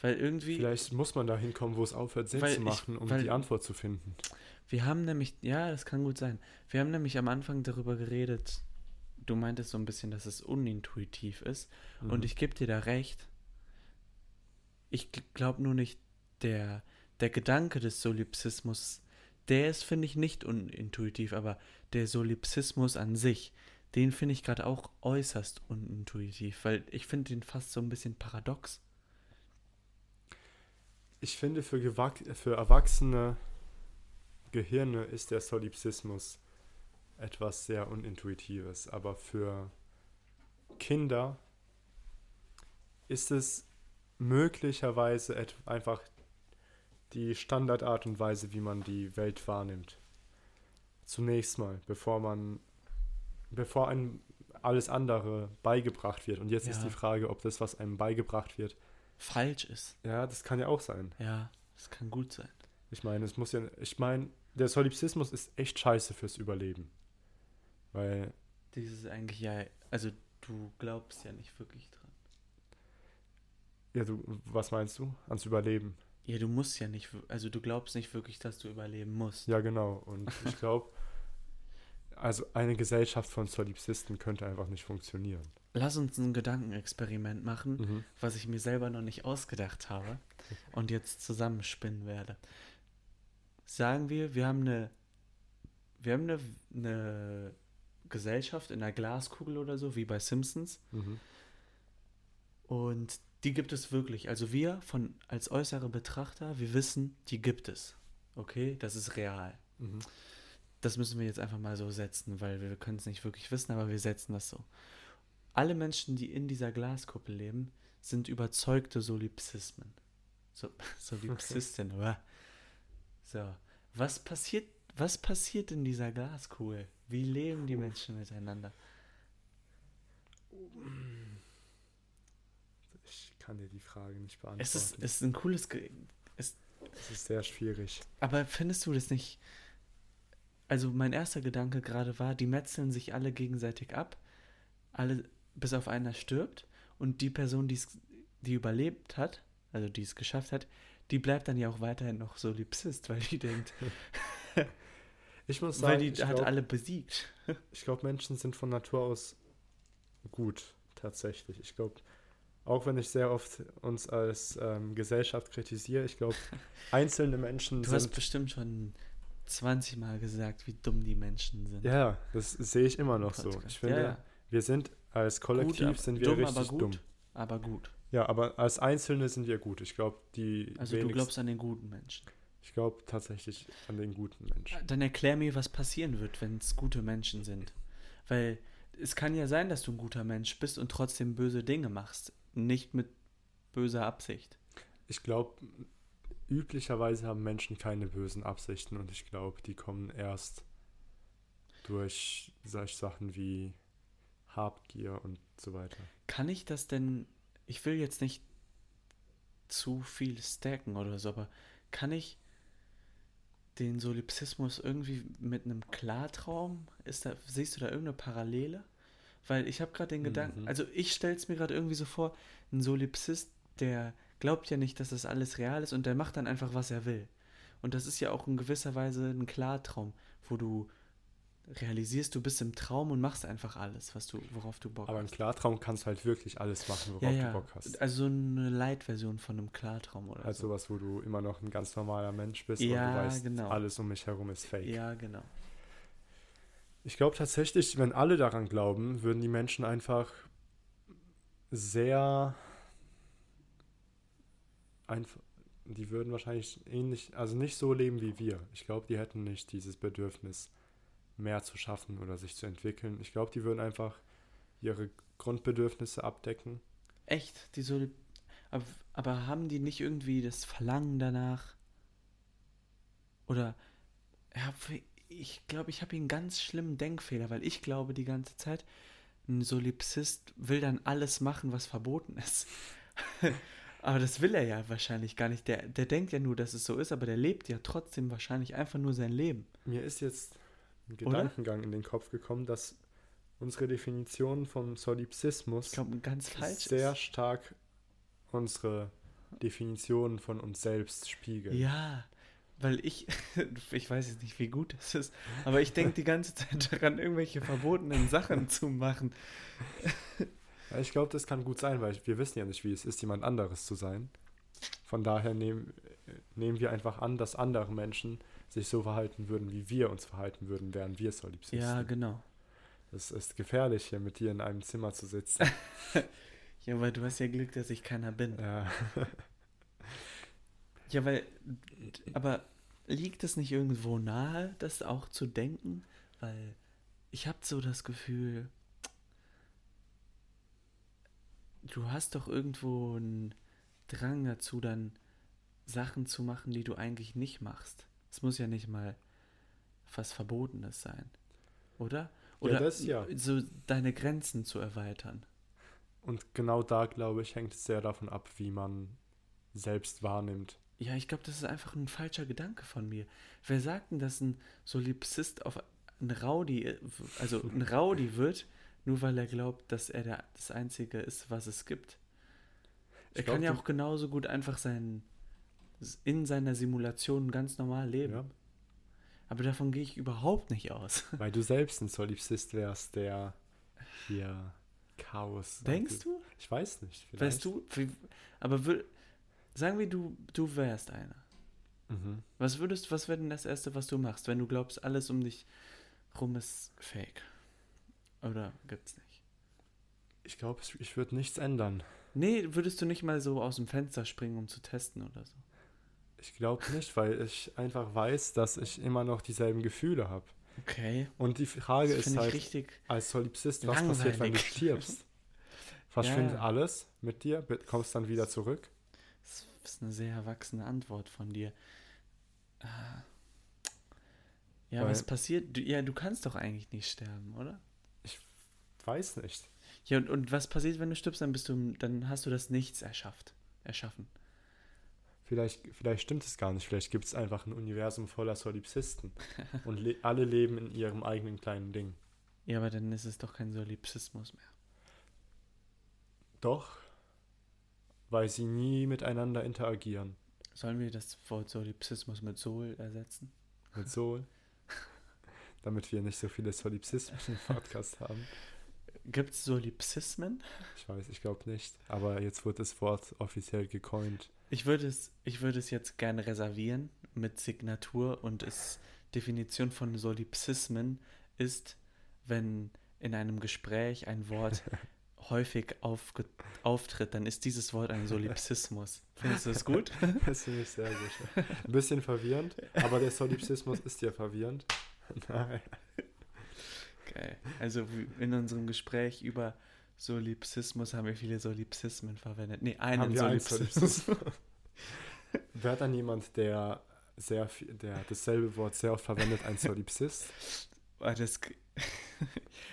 S1: Weil irgendwie,
S2: Vielleicht muss man da hinkommen, wo es aufhört, Sinn zu
S1: ich-
S2: machen, um
S1: weil-
S2: die Antwort zu finden.
S1: wir haben nämlich, ja, das kann gut sein. Wir haben nämlich am Anfang darüber geredet, du meintest so ein bisschen, dass es unintuitiv ist. Und
S2: Mhm.
S1: ich gebe dir da recht. Ich glaube nur nicht, der, der Gedanke des Solipsismus, der ist, finde ich, nicht unintuitiv, aber der Solipsismus an sich, den finde ich gerade auch äußerst unintuitiv, weil ich finde den fast so ein bisschen paradox.
S2: Ich finde, für, für erwachsene Gehirne ist der Solipsismus etwas sehr Unintuitives, aber für Kinder ist es möglicherweise einfach die Standardart und Weise, wie man die Welt wahrnimmt. Zunächst mal, bevor man, bevor einem alles andere beigebracht wird. Und jetzt ist
S1: Ja.
S2: die Frage, ob das, was einem beigebracht wird,
S1: Falsch ist.
S2: ja, das kann ja auch sein.
S1: Ja, das kann gut sein.
S2: Ich meine, es muss ja, ich meine, der Solipsismus ist echt scheiße fürs Überleben. Weil,
S1: Dieses eigentlich ja, also du glaubst ja nicht wirklich dran.
S2: ja, du, was meinst du? Ans Überleben.
S1: Ja, du musst ja nicht, also du glaubst nicht wirklich, dass du überleben musst.
S2: Ja, genau. Und ich glaube, also eine Gesellschaft von Solipsisten könnte einfach nicht funktionieren.
S1: Lass uns ein Gedankenexperiment machen,
S2: Mhm.
S1: was ich mir selber noch nicht ausgedacht habe und jetzt zusammenspinnen werde. Sagen wir, wir haben eine, wir haben eine, eine Gesellschaft in einer Glaskugel oder so, wie bei Simpsons,
S2: Mhm.
S1: und die gibt es wirklich. Also wir von als äußere Betrachter, wir wissen, die gibt es. Okay, das ist real.
S2: Mhm.
S1: Das müssen wir jetzt einfach mal so setzen, weil wir können es nicht wirklich wissen, aber wir setzen das so. Alle Menschen, die in dieser Glaskuppel leben, sind überzeugte Solipsismen. So, Solipsisten, oder? So, was passiert, was passiert in dieser Glaskugel? Wie leben die Menschen miteinander?
S2: Ich kann dir die Frage nicht beantworten.
S1: Es ist, es ist ein cooles, Ge
S2: es ist sehr schwierig.
S1: aber findest du das nicht? Also mein erster Gedanke gerade war, die metzeln sich alle gegenseitig ab, alle bis auf einer stirbt und die Person, die's, die überlebt hat, also die es geschafft hat, die bleibt dann ja auch weiterhin noch Solipsist, weil die denkt,
S2: Ich muss
S1: weil
S2: sagen,
S1: die
S2: ich
S1: hat
S2: glaube,
S1: alle besiegt.
S2: glaub, Menschen sind von Natur aus gut, tatsächlich. Ich glaube, auch wenn ich sehr oft uns als ähm, Gesellschaft kritisiere, ich glaube, einzelne Menschen
S1: Du hast
S2: sind
S1: bestimmt schon 20 Mal gesagt, wie dumm die Menschen sind.
S2: Ja, das sehe ich immer noch so. Ich finde,
S1: ja,
S2: wir sind als Kollektiv
S1: Gut,
S2: sind wir
S1: dumm,
S2: richtig
S1: aber gut.
S2: dumm.
S1: Aber gut.
S2: Ja, aber als Einzelne sind wir gut. Ich glaube, die
S1: Also du
S2: wenigsten-
S1: glaubst an den guten Menschen.
S2: ich glaube tatsächlich an den guten Menschen.
S1: Dann erklär mir, was passieren wird, wenn es gute Menschen sind. Weil es kann ja sein, dass du ein guter Mensch bist und trotzdem böse Dinge machst. Nicht mit böser Absicht.
S2: Ich glaube, üblicherweise haben Menschen keine bösen Absichten und ich glaube, die kommen erst durch solche Sachen wie Habgier und so weiter.
S1: Kann ich das denn, ich will jetzt nicht zu viel stacken oder so, aber kann ich den Solipsismus irgendwie mit einem Klartraum, ist da, siehst du da irgendeine Parallele? Weil ich habe gerade den Gedanken,
S2: Mhm.
S1: also ich stelle es mir gerade irgendwie so vor, ein Solipsist, der glaubt ja nicht, dass das alles real ist und der macht dann einfach, was er will. Und das ist ja auch in gewisser Weise ein Klartraum, wo du realisierst, du bist im Traum und machst einfach alles, was du, worauf du Bock
S2: Aber im
S1: hast.
S2: Klartraum kannst du halt wirklich alles machen, worauf
S1: Ja, ja.
S2: du Bock hast.
S1: Also so eine Light-Version von einem Klartraum oder
S2: Halt
S1: so.
S2: sowas, wo du immer noch ein ganz normaler Mensch bist
S1: Ja,
S2: und du weißt,
S1: genau.
S2: alles um mich herum ist fake.
S1: Ja, genau.
S2: Ich glaube tatsächlich, wenn alle daran glauben, würden die Menschen einfach sehr einfach, die würden wahrscheinlich ähnlich, also nicht so leben wie wir. Ich glaube, die hätten nicht dieses Bedürfnis, mehr zu schaffen oder sich zu entwickeln. Ich glaube, die würden einfach ihre Grundbedürfnisse abdecken.
S1: Echt, die so. Aber, aber haben die nicht irgendwie das Verlangen danach? Oder. Ja, ich glaube, ich habe hier einen ganz schlimmen Denkfehler, weil ich glaube die ganze Zeit, ein Solipsist will dann alles machen, was verboten ist. aber das will er ja wahrscheinlich gar nicht. Der, der denkt ja nur, dass es so ist, aber der lebt ja trotzdem wahrscheinlich einfach nur sein Leben.
S2: Mir ist jetzt ein
S1: Oder?
S2: Gedankengang in den Kopf gekommen, dass unsere Definition von Solipsismus
S1: Ich glaube, ganz falsch
S2: sehr
S1: ist.
S2: stark unsere Definition von uns selbst spiegeln.
S1: Ja, weil ich, ich weiß jetzt nicht, wie gut das ist, aber ich denke die ganze Zeit daran, irgendwelche verbotenen Sachen zu machen.
S2: Ja, Ich glaube, das kann gut sein, weil wir wissen ja nicht, wie es ist, jemand anderes zu sein. Von daher nehmen, äh, nehmen wir einfach an, dass andere Menschen sich so verhalten würden, wie wir uns verhalten würden, wären wir Solipsisten.
S1: Ja, genau.
S2: Es ist gefährlich, hier mit dir in einem Zimmer zu sitzen.
S1: Ja, weil du hast ja Glück, dass ich keiner bin.
S2: ja.
S1: Ja, weil, aber liegt es nicht irgendwo nahe, das auch zu denken? Weil ich habe so das Gefühl, du hast doch irgendwo einen Drang dazu, dann Sachen zu machen, die du eigentlich nicht machst. Es muss ja nicht mal was Verbotenes sein, oder? Oder
S2: das ja.
S1: so deine Grenzen zu erweitern.
S2: Und genau da, glaube ich, hängt es sehr davon ab, wie man selbst wahrnimmt.
S1: Ja, ich glaube, das ist einfach ein falscher Gedanke von mir. Wer sagt denn, dass ein Solipsist auf ein Rowdy, also ein Rowdy wird, nur weil er glaubt, dass er der, das Einzige ist, was es gibt? Er
S2: glaub,
S1: kann ja auch genauso gut einfach sein, in seiner Simulation ganz normal leben.
S2: Ja?
S1: Aber davon gehe ich überhaupt nicht aus.
S2: Weil du selbst ein Solipsist wärst, der hier Chaos.
S1: Denkst du?
S2: Ich weiß nicht. Vielleicht.
S1: Wärst du? Aber sagen wir, du, du wärst einer.
S2: Mhm.
S1: Was würdest, was wäre denn das Erste, was du machst, wenn du glaubst, alles um dich rum ist fake? Oder gibt's nicht?
S2: Ich glaube, ich würde nichts ändern.
S1: Nee, würdest du nicht mal so aus dem Fenster springen, um zu testen oder so?
S2: Ich glaube nicht, weil ich einfach weiß, dass ich immer noch dieselben Gefühle habe.
S1: Okay.
S2: Und die Frage
S1: Das
S2: ist halt,
S1: richtig.
S2: als Solipsist, was passiert, wenn du
S1: langweilig.
S2: stirbst? Verschwindet
S1: Ja.
S2: alles mit dir? Kommst dann wieder zurück?
S1: Das ist eine sehr erwachsene Antwort von dir. Ah. Ja,
S2: Weil-
S1: was passiert? Du, ja, du kannst doch eigentlich nicht sterben, oder?
S2: Weiß nicht.
S1: Ja, und, und was passiert, wenn du stirbst? Dann bist du, dann hast du das Nichts erschafft, erschaffen.
S2: Vielleicht, vielleicht stimmt es gar nicht. Vielleicht gibt es einfach ein Universum voller Solipsisten. und le alle leben in ihrem eigenen kleinen Ding.
S1: Ja, aber dann ist es doch kein Solipsismus mehr.
S2: Doch, weil sie nie miteinander interagieren.
S1: Sollen wir das Wort Solipsismus mit Sol ersetzen?
S2: Mit Sol. Damit wir nicht so viele Solipsisten im Podcast haben.
S1: Gibt es Solipsismen?
S2: Ich weiß, ich glaube nicht. Aber jetzt wird das Wort offiziell gecoint.
S1: Ich würde es, ich würde es jetzt gerne reservieren mit Signatur und es Definition von Solipsismen ist, wenn in einem Gespräch ein Wort häufig auftritt, dann ist dieses Wort ein Solipsismus. Findest du das gut?
S2: Das finde ich sehr gut. Ein bisschen verwirrend, aber der Solipsismus ist ja verwirrend. Nein.
S1: Geil. Also in unserem Gespräch über Solipsismus haben wir viele Solipsismen verwendet. Nee, einen
S2: Haben wir einen
S1: Solipsismus.
S2: Wäre dann jemand, der sehr viel, der dasselbe Wort sehr oft verwendet, ein Solipsist?
S1: Das,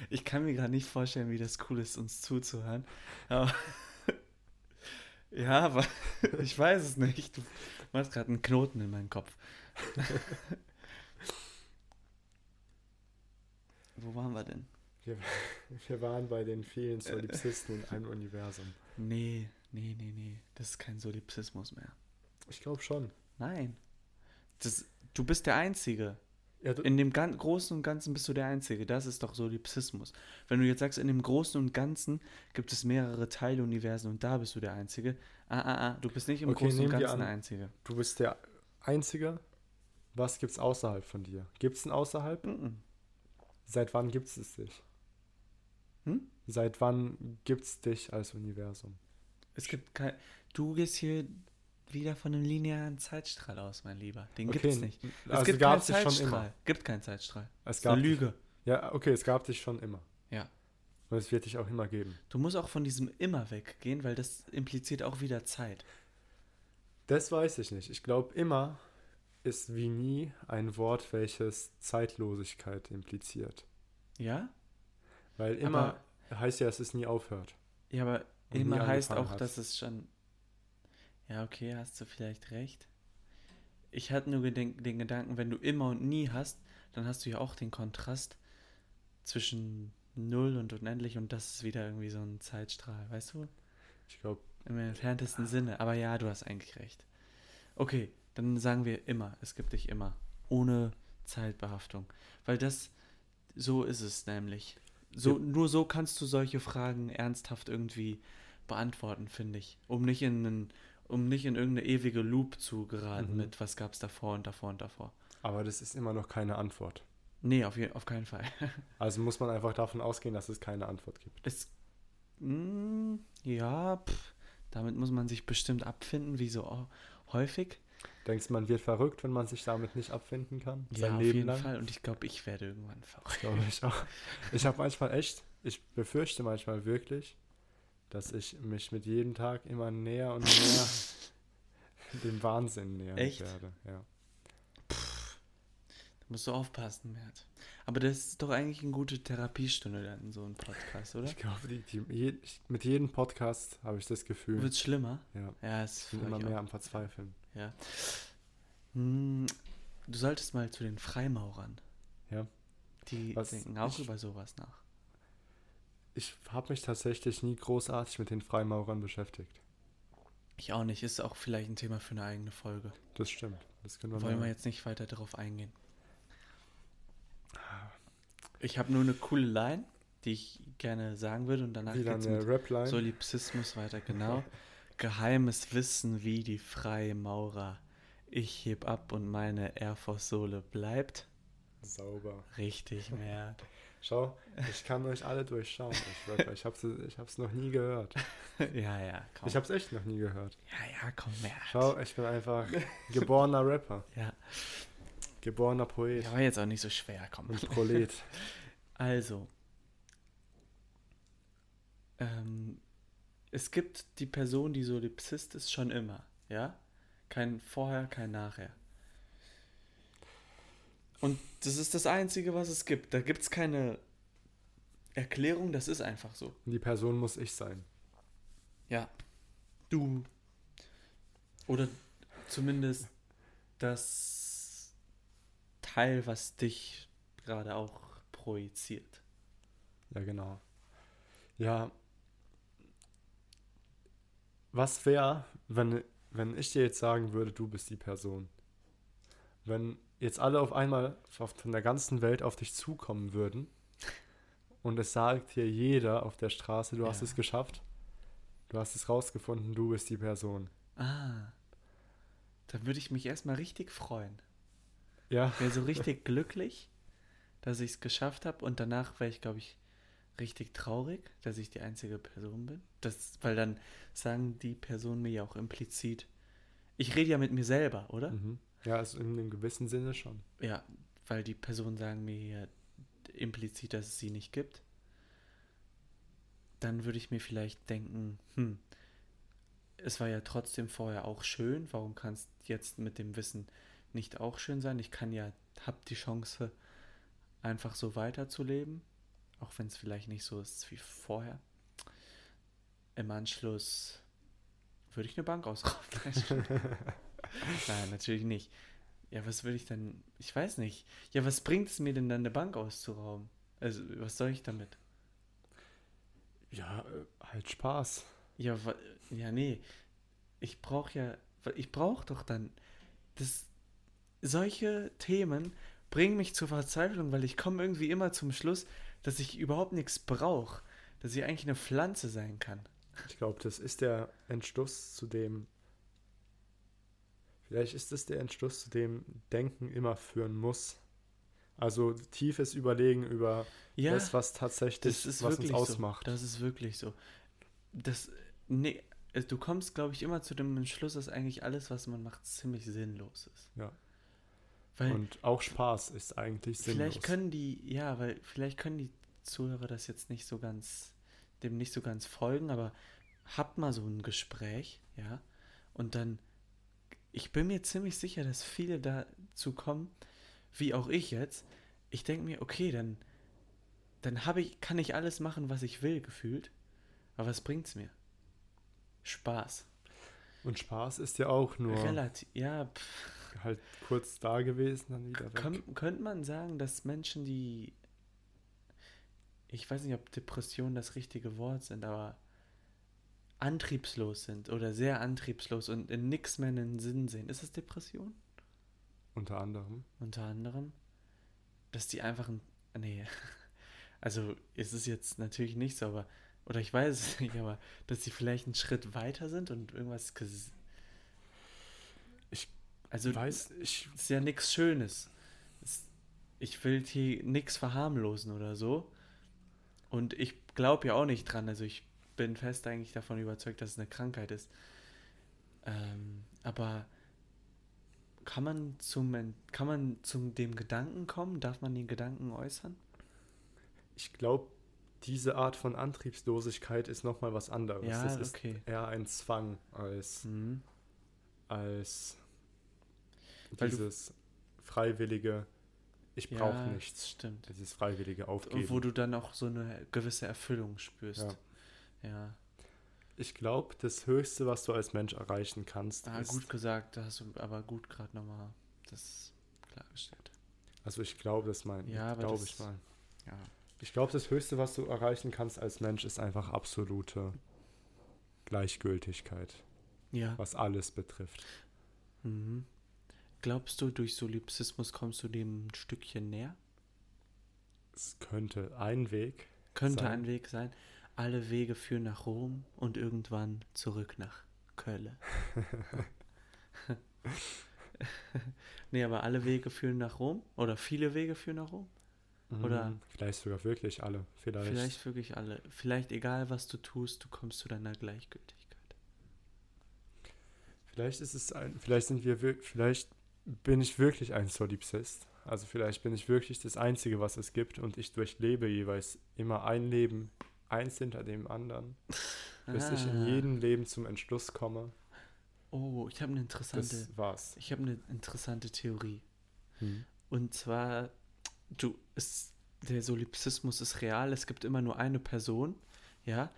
S1: ich kann mir gerade nicht vorstellen, wie das cool ist, uns zuzuhören. Aber ja, aber ich weiß es nicht. Du machst gerade einen Knoten in meinem Kopf. Wo waren wir denn?
S2: Wir waren bei den vielen Solipsisten in einem Universum.
S1: Nee, nee, nee, nee. Das ist kein Solipsismus mehr.
S2: Ich glaube schon.
S1: Nein. Das, du bist der Einzige.
S2: Ja,
S1: In dem Gan Großen und Ganzen bist du der Einzige. Das ist doch Solipsismus. Wenn du jetzt sagst, in dem Großen und Ganzen gibt es mehrere Teiluniversen und da bist du der Einzige. Ah, ah, ah. Du bist nicht im
S2: Okay,
S1: Großen und Ganzen
S2: an-
S1: der Einzige.
S2: du bist der Einzige. Was gibt's außerhalb von dir? Gibt's ein Außerhalb?
S1: Mhm.
S2: Seit wann gibt's es dich?
S1: Hm?
S2: Seit wann gibt's dich als Universum?
S1: Es gibt kein. Du gehst hier wieder von einem linearen Zeitstrahl aus, mein Lieber. Den
S2: Okay,
S1: gibt's nicht. Es
S2: Also
S1: gibt keinen
S2: dich schon
S1: Zeitstrahl.
S2: immer.
S1: Gibt keinen Zeitstrahl.
S2: Es gab
S1: eine
S2: dich-
S1: Lüge.
S2: Ja, okay, es gab dich schon immer.
S1: Ja.
S2: Und es wird dich auch immer geben.
S1: Du musst auch von diesem immer weggehen, weil das impliziert auch wieder Zeit.
S2: Das weiß ich nicht. Ich glaube, immer ist wie nie ein Wort, welches Zeitlosigkeit impliziert.
S1: Ja?
S2: Weil immer heißt ja, dass es nie aufhört.
S1: Ja, aber immer heißt auch,
S2: hat.
S1: dass es schon. Ja, okay, hast du vielleicht recht. Ich hatte nur den, den Gedanken, wenn du immer und nie hast, dann hast du ja auch den Kontrast zwischen null und unendlich und das ist wieder irgendwie so ein Zeitstrahl, weißt du?
S2: Ich glaube,
S1: Im entferntesten Sinne. Aber ja, du hast eigentlich recht. Okay, dann sagen wir immer. Es gibt dich immer. Ohne Zeitbehaftung. Weil das, so ist es nämlich. So,
S2: Ja.
S1: Nur so kannst du solche Fragen ernsthaft irgendwie beantworten, finde ich. Um nicht in einen, um nicht in irgendeine ewige Loop zu geraten
S2: Mhm.
S1: mit, was gab es davor und davor und davor.
S2: aber das ist immer noch keine Antwort.
S1: Nee, auf, je, auf keinen Fall.
S2: Also muss man einfach davon ausgehen, dass es keine Antwort gibt.
S1: Es, mm, ja, pff, damit muss man sich bestimmt abfinden, wie so häufig.
S2: Denkst du, man wird verrückt, wenn man sich damit nicht abfinden kann?
S1: Ja,
S2: Sein
S1: auf
S2: Leben
S1: jeden
S2: lang?
S1: Fall. Und ich glaube, ich werde irgendwann verrückt.
S2: Glaube ich auch. Ich habe manchmal echt, ich befürchte manchmal wirklich, dass ich mich mit jedem Tag immer näher und näher dem Wahnsinn nähern
S1: Echt?
S2: werde. Ja.
S1: Da musst du aufpassen, Mert. Aber das ist doch eigentlich eine gute Therapiestunde dann, so ein Podcast, oder?
S2: Ich glaube, die, die, je, mit jedem Podcast habe ich das Gefühl,
S1: Wird schlimmer?
S2: ja,
S1: Ja, es
S2: ich bin immer mehr am Verzweifeln.
S1: Ja. Hm, du solltest mal zu den Freimaurern.
S2: Ja.
S1: Die
S2: Was
S1: denken auch
S2: ich-
S1: über sowas nach.
S2: Ich habe mich tatsächlich nie großartig mit den Freimaurern beschäftigt.
S1: Ich auch nicht. Ist auch vielleicht ein Thema für eine eigene Folge.
S2: Das stimmt. Das können wir
S1: Wollen wir jetzt nicht weiter darauf eingehen. Ich habe nur eine coole Line, die ich gerne sagen würde und danach
S2: Wieder
S1: geht's
S2: eine
S1: mit
S2: Rap-Line.
S1: Solipsismus weiter, genau. Geheimes Wissen wie die Freimaurer. Ich heb ab und meine Air Force Sohle bleibt.
S2: Sauber.
S1: Richtig, Mert.
S2: Schau, ich kann euch alle durchschauen. Ich, Rapper. ich habe es ich hab's noch nie gehört.
S1: ja, ja, komm.
S2: Ich habe es echt noch nie gehört.
S1: ja, ja, komm, Mert.
S2: Schau, ich bin einfach geborener Rapper,
S1: Ja,
S2: geborener Poet
S1: ja, war jetzt auch nicht so schwer, komm.
S2: und Prolet.
S1: Also, ähm, es gibt die Person, die Solipsist ist, schon immer, ja? Kein Vorher, kein Nachher. Und das ist das Einzige, was es gibt. Da gibt es keine Erklärung, das ist einfach so.
S2: Die Person muss ich sein.
S1: Ja. Du. Oder zumindest das Teil, was dich gerade auch projiziert.
S2: Ja, genau. Ja. Was wäre, wenn, wenn ich dir jetzt sagen würde, du bist die Person? Wenn jetzt alle auf einmal von der ganzen Welt auf dich zukommen würden und es sagt hier jeder auf der Straße, du hast
S1: Ja.
S2: es geschafft, du hast es rausgefunden, du bist die Person.
S1: Ah. Da würde ich mich erstmal richtig freuen.
S2: Ja.
S1: Wäre so richtig glücklich, dass ich es geschafft habe und danach wäre ich, glaube ich, richtig traurig, dass ich die einzige Person bin. Das, weil dann sagen die Personen mir ja auch implizit, ich rede ja mit mir selber, oder?
S2: Mhm. Ja, also in einem gewissen Sinne schon.
S1: Ja, weil die Personen sagen mir ja implizit, dass es sie nicht gibt. Dann würde ich mir vielleicht denken, hm, es war ja trotzdem vorher auch schön, warum kann es jetzt mit dem Wissen nicht auch schön sein? Ich kann ja, hab die Chance, einfach so weiterzuleben, auch wenn es vielleicht nicht so ist wie vorher. Im Anschluss würde ich eine Bank ausrauben. Nein, natürlich nicht. Ja, was würde ich dann? Ich weiß nicht. Ja, was bringt es mir denn dann, eine Bank auszurauben? Also, was soll ich damit?
S2: Ja, äh, halt Spaß.
S1: Ja, ja, nee. Ich brauche ja, ich brauche doch dann das. Solche Themen bringen mich zur Verzweiflung, weil ich komme irgendwie immer zum Schluss, dass ich überhaupt nichts brauche, dass ich eigentlich eine Pflanze sein kann.
S2: Ich glaube, das ist der Entschluss, zu dem. Vielleicht ist es der Entschluss, zu dem Denken immer führen muss. Also tiefes Überlegen über
S1: Ja,
S2: das, was tatsächlich,
S1: das
S2: was uns ausmacht.
S1: so. Das ist wirklich so. Das, nee, äh, du kommst, glaube ich, immer zu dem Entschluss, dass eigentlich alles, was man macht, ziemlich sinnlos ist.
S2: Ja.
S1: Weil
S2: Und auch Spaß ist eigentlich sinnlos.
S1: Vielleicht können die, ja, weil vielleicht können die Zuhörer das jetzt nicht so ganz, dem nicht so ganz folgen, aber habt mal so ein Gespräch, ja, und dann, ich bin mir ziemlich sicher, dass viele dazu kommen, wie auch ich jetzt. Ich denke mir, okay, dann, dann habe ich, kann ich alles machen, was ich will, gefühlt. Aber was bringt's mir? Spaß.
S2: Und Spaß ist ja auch nur
S1: Relativ, ja, pff,
S2: halt kurz da gewesen, dann wieder weg.
S1: Kön könnte man sagen, dass Menschen, die. Ich weiß nicht, ob Depressionen das richtige Wort sind, aber antriebslos sind oder sehr antriebslos und in nichts mehr einen Sinn sehen. Ist es Depression?
S2: Unter anderem.
S1: Unter anderem. Dass die einfach ein. Nee. Also, es ist jetzt natürlich nicht so, aber. Oder ich weiß es nicht, aber dass sie vielleicht einen Schritt weiter sind und irgendwas.
S2: Ich
S1: Also,
S2: weiß, ich
S1: ist ja nichts Schönes. Es, ich will hier nichts verharmlosen oder so. Und ich glaube ja auch nicht dran. Also ich bin fest eigentlich davon überzeugt, dass es eine Krankheit ist. Ähm, aber kann man zum kann man zum dem Gedanken kommen? Darf man den Gedanken äußern?
S2: ich glaube, diese Art von Antriebslosigkeit ist nochmal was anderes.
S1: Ja,
S2: das ist
S1: okay.
S2: eher ein Zwang als,
S1: Mhm.
S2: als
S1: Weil
S2: dieses freiwillige, ich
S1: Ja,
S2: brauche nichts.
S1: Stimmt.
S2: Dieses freiwillige Aufgeben.
S1: Wo du dann auch so eine gewisse Erfüllung spürst.
S2: Ja.
S1: Ja.
S2: Ich glaube, das Höchste, was du als Mensch erreichen kannst,
S1: Ah,
S2: ist,
S1: gut gesagt, da hast du aber gut gerade nochmal das klargestellt.
S2: also ich glaube, das meine
S1: Ja,
S2: glaube ich mal.
S1: Ja.
S2: Ich glaube, das Höchste, was du erreichen kannst als Mensch, ist einfach absolute Gleichgültigkeit,
S1: Ja.
S2: was alles betrifft.
S1: Mhm. Glaubst du, durch Solipsismus kommst du dem ein Stückchen näher?
S2: Es könnte ein Weg
S1: Könnte
S2: Sein.
S1: ein Weg sein. Alle Wege führen nach Rom und irgendwann zurück nach Köln. nee, aber alle Wege führen nach Rom? Oder viele Wege führen nach Rom? Oder-
S2: Mhm, Vielleicht sogar wirklich alle. Vielleicht.
S1: Vielleicht wirklich alle. Vielleicht egal, was du tust, du kommst zu deiner Gleichgültigkeit.
S2: Vielleicht ist es ein, vielleicht sind wir wir- vielleicht bin ich wirklich ein Solipsist. Also vielleicht bin ich wirklich das Einzige, was es gibt und ich durchlebe jeweils immer ein Leben, eins hinter dem anderen, bis ich in
S1: Ah.
S2: jedem Leben zum Entschluss komme.
S1: Oh, ich habe eine interessante,
S2: Das war's.
S1: ich habe eine interessante Theorie.
S2: Hm.
S1: Und zwar, du, es, der Solipsismus ist real, es gibt immer nur eine Person, ja,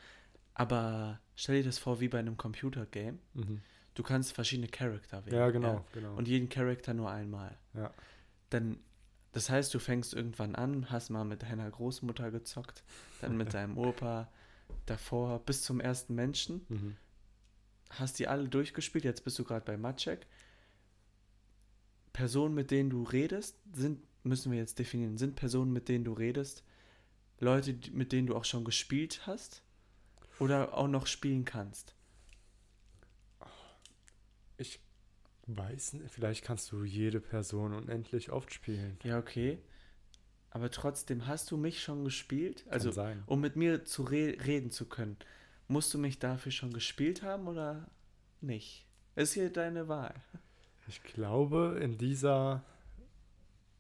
S1: aber stell dir das vor wie bei einem Computergame.
S2: Mhm.
S1: Du kannst verschiedene Charakter wählen.
S2: Ja, genau, genau.
S1: Und jeden Charakter nur einmal.
S2: Ja.
S1: Dann, das heißt, du fängst irgendwann an, hast mal mit deiner Großmutter gezockt, dann mit deinem Opa, davor bis zum ersten Menschen,
S2: mhm.
S1: hast die alle durchgespielt, jetzt bist du gerade bei Matschek. Personen, mit denen du redest, sind, müssen wir jetzt definieren, sind Personen, mit denen du redest, Leute, mit denen du auch schon gespielt hast oder auch noch spielen kannst.
S2: Ich Weiß nicht, vielleicht kannst du jede Person unendlich oft spielen.
S1: Ja, okay. Aber trotzdem, hast du mich schon gespielt?
S2: Kann
S1: Also,
S2: sein.
S1: um mit mir zu re reden zu können, musst du mich dafür schon gespielt haben oder nicht? Ist hier deine Wahl.
S2: Ich glaube, in dieser,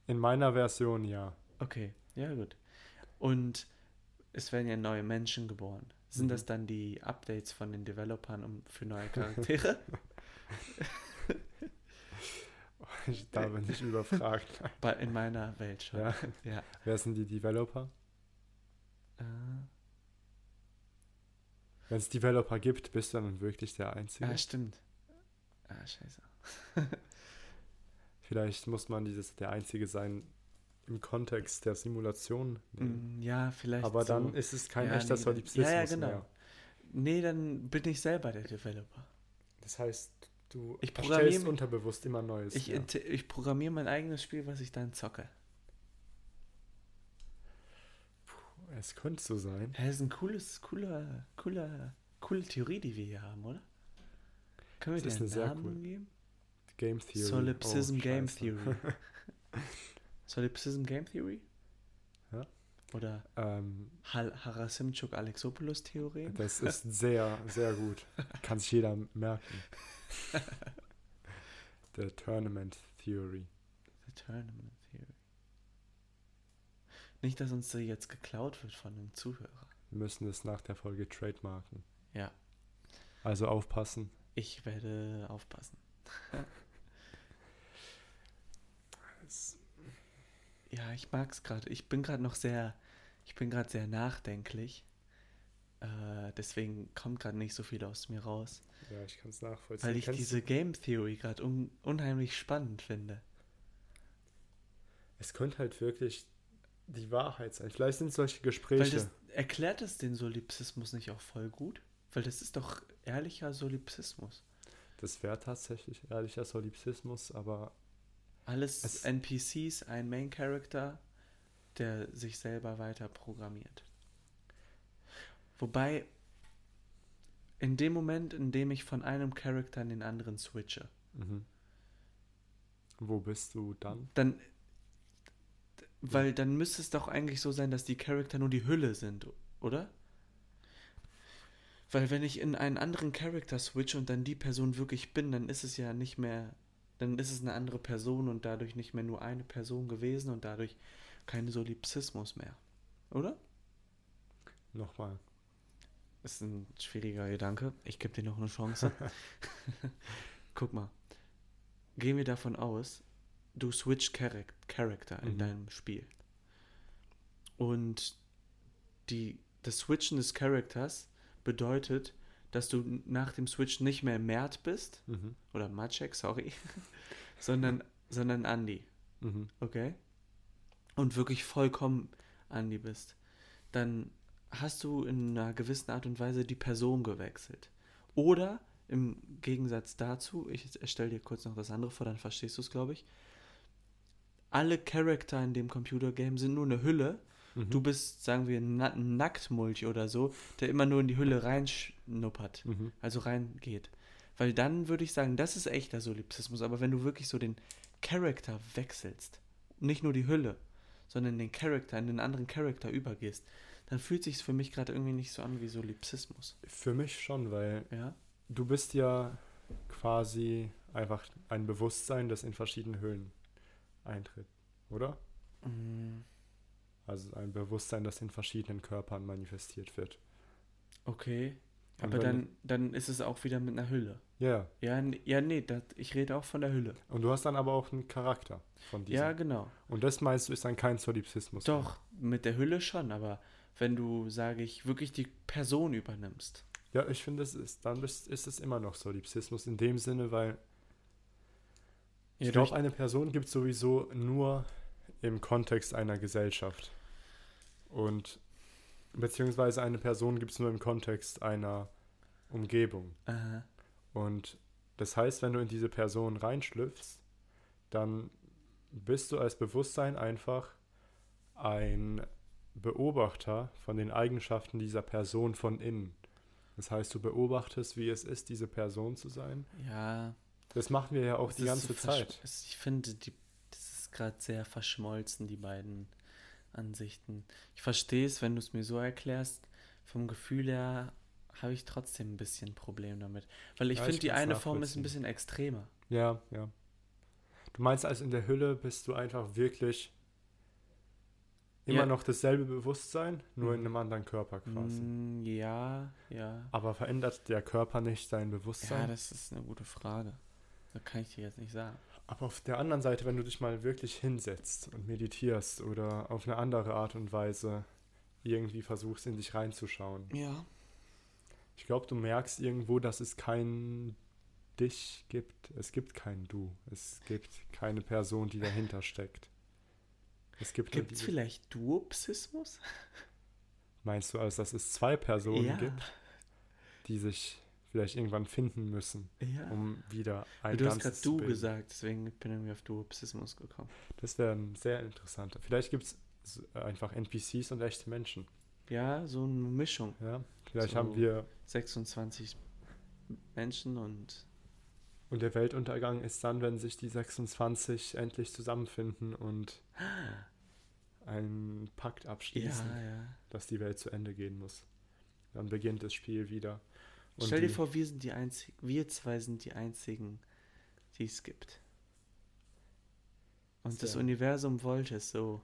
S2: in meiner Version ja.
S1: Okay, ja gut. Und es werden ja neue Menschen geboren. Sind
S2: Mhm.
S1: das dann die Updates von den Developern um, für neue Charaktere?
S2: Ich, da bin ich überfragt.
S1: Bei, in meiner Welt schon.
S2: Ja.
S1: ja.
S2: Wer sind die Developer?
S1: Äh,
S2: Wenn es Developer gibt, bist du dann wirklich der Einzige.
S1: ah, stimmt. Ah, scheiße.
S2: Vielleicht muss man dieses der Einzige sein im Kontext der Simulation. nehmen.
S1: Mm, Ja, vielleicht.
S2: Aber
S1: so.
S2: dann ist es kein
S1: Ja,
S2: echter
S1: nee,
S2: Solipsismus
S1: ja, ja, genau.
S2: mehr.
S1: Nee, dann bin ich selber der Developer.
S2: Das heißt, du
S1: Ich programmiere-
S2: unterbewusst immer Neues.
S1: Ich,
S2: ja.
S1: ich programmiere mein eigenes Spiel, was ich dann zocke.
S2: Es könnte so sein.
S1: Hä, ist ein cooles, cooler, cooler, coole Theorie, die wir hier haben, oder? Können wir
S2: Das
S1: dir einen Namen
S2: cool.
S1: geben?
S2: Game Theory.
S1: Solipsism
S2: Oh,
S1: Game. Theory. Solipsism Game Theory?
S2: Ja.
S1: Oder
S2: ähm,
S1: Harasimchuk Alexopoulos Theorie?
S2: das ist sehr, sehr gut. Kann sich jeder merken. The Tournament Theory.
S1: The Tournament Theory. Nicht, dass uns da jetzt geklaut wird von einem Zuhörer.
S2: Wir müssen es nach der Folge trademarken.
S1: Ja.
S2: Also aufpassen.
S1: Ich werde aufpassen. Ja, ich mag es gerade. Ich bin gerade noch sehr, ich bin gerade sehr nachdenklich. Äh, deswegen kommt gerade nicht so viel aus mir raus.
S2: Ja, ich kann es nachvollziehen.
S1: Weil ich
S2: Kennst
S1: diese Game Theory gerade un unheimlich spannend finde.
S2: Es könnte halt wirklich die Wahrheit sein. Vielleicht sind solche
S1: Weil
S2: Gespräche.
S1: das erklärt es den Solipsismus nicht auch voll gut? Weil das ist doch ehrlicher Solipsismus.
S2: Das wäre tatsächlich ehrlicher Solipsismus, aber
S1: Alles
S2: Es-
S1: NPCs, ein Main Character, der sich selber weiter programmiert. Wobei, in dem Moment, in dem ich von einem Charakter in den anderen switche,
S2: mhm. wo bist du dann?
S1: dann. Weil dann müsste es doch eigentlich so sein, dass die Charakter nur die Hülle sind, oder? Weil wenn ich in einen anderen Charakter switche und dann die Person wirklich bin, dann ist es ja nicht mehr, dann ist es eine andere Person und dadurch nicht mehr nur eine Person gewesen und dadurch kein Solipsismus mehr. Oder?
S2: Nochmal.
S1: Das ist ein schwieriger Gedanke. Ich gebe dir noch eine Chance. Guck mal. Gehen wir davon aus, du switcht Charac- Charakter in
S2: Mhm.
S1: deinem Spiel. Und die, das Switchen des Charakters bedeutet, dass du nach dem Switch nicht mehr Mert bist,
S2: Mhm.
S1: oder Maciek, sorry, sondern, sondern Andi.
S2: Mhm.
S1: Okay? Und wirklich vollkommen Andi bist, dann hast du in einer gewissen Art und Weise die Person gewechselt. Oder im Gegensatz dazu, ich erstelle dir kurz noch das andere vor, dann verstehst du es, glaube ich. Alle Charakter in dem Computergame sind nur eine Hülle.
S2: Mhm.
S1: Du bist, sagen wir, ein Na Nacktmulch oder so, der immer nur in die Hülle reinschnuppert
S2: Mhm.
S1: also reingeht. Weil dann würde ich sagen, das ist echter Solipsismus. Aber wenn du wirklich so den Charakter wechselst, nicht nur die Hülle, sondern den Charakter in den anderen Charakter übergehst, dann fühlt sich für mich gerade irgendwie nicht so an wie Solipsismus.
S2: Für mich schon, weil
S1: Ja?
S2: du bist ja quasi einfach ein Bewusstsein, das in verschiedenen Höhen eintritt, oder?
S1: Mm,
S2: Also ein Bewusstsein, das in verschiedenen Körpern manifestiert wird.
S1: Okay.
S2: Und
S1: Aber dann, dann ist es auch wieder mit einer Hülle.
S2: Ja,
S1: Ja, ja nee, das, ich rede auch von der Hülle.
S2: und du hast dann aber auch einen Charakter von diesem.
S1: Ja, genau.
S2: Und das meinst du, ist dann kein Solipsismus. mehr.
S1: Doch, mit der Hülle schon, aber wenn du, sage ich, wirklich die Person übernimmst.
S2: Ja, ich finde, es ist, dann ist, ist es immer noch Solipsismus in dem Sinne, weil ich
S1: Ja,
S2: glaube, eine Person gibt es sowieso nur im Kontext einer Gesellschaft. Und beziehungsweise eine Person gibt es nur im Kontext einer Umgebung.
S1: Aha.
S2: Und das heißt, wenn du in diese Person reinschlüpfst, dann bist du als Bewusstsein einfach ein Beobachter von den Eigenschaften dieser Person von innen. Das heißt, du beobachtest, wie es ist, diese Person zu sein.
S1: Ja,
S2: Das machen wir ja auch die ganze
S1: so
S2: Zeit.
S1: Ich finde, die, das ist gerade sehr verschmolzen, die beiden Ansichten. Ich verstehe es, wenn du es mir so erklärst. Vom Gefühl her habe ich trotzdem ein bisschen Problem damit. Weil ich
S2: Ja,
S1: finde, die eine Form ist ein bisschen extremer.
S2: Ja, ja. Du meinst also in der Hülle bist du einfach wirklich immer
S1: Ja.
S2: noch dasselbe Bewusstsein, nur in
S1: Mhm.
S2: einem anderen Körper quasi.
S1: Mm, ja, ja.
S2: Aber verändert der Körper nicht sein
S1: Ja,
S2: Bewusstsein?
S1: das ist eine gute Frage. Da kann ich dir jetzt nicht sagen.
S2: Aber auf der anderen Seite, wenn du dich mal wirklich hinsetzt und meditierst oder auf eine andere Art und Weise irgendwie versuchst, in dich reinzuschauen,
S1: Ja.
S2: ich glaube, du merkst irgendwo, dass es kein Dich gibt. Es gibt kein Du. Es gibt keine Person, die dahinter steckt. Es gibt nur
S1: Gibt es
S2: diese-
S1: vielleicht Duopsismus?
S2: Meinst du also, dass es zwei Personen
S1: Ja.
S2: gibt, die sich vielleicht irgendwann finden müssen,
S1: Ja.
S2: um wieder ein
S1: du hast
S2: Ganzes
S1: gerade
S2: zu
S1: du gesagt, deswegen bin ich irgendwie auf Duopsismus gekommen.
S2: Das wäre ein sehr interessanter. Vielleicht gibt es einfach NPCs und echte Menschen.
S1: Ja, so eine Mischung.
S2: Ja? Vielleicht
S1: So.
S2: haben wir
S1: 26 Menschen und
S2: und der Weltuntergang ist dann, wenn sich die 26 endlich zusammenfinden und einen Pakt abschließen,
S1: ja, ja.
S2: dass die Welt zu Ende gehen muss. Dann beginnt das Spiel wieder. Und
S1: Stell dir vor, wir sind die einzigen, wir zwei sind die einzigen, die es gibt. Und das. Universum wollte es so,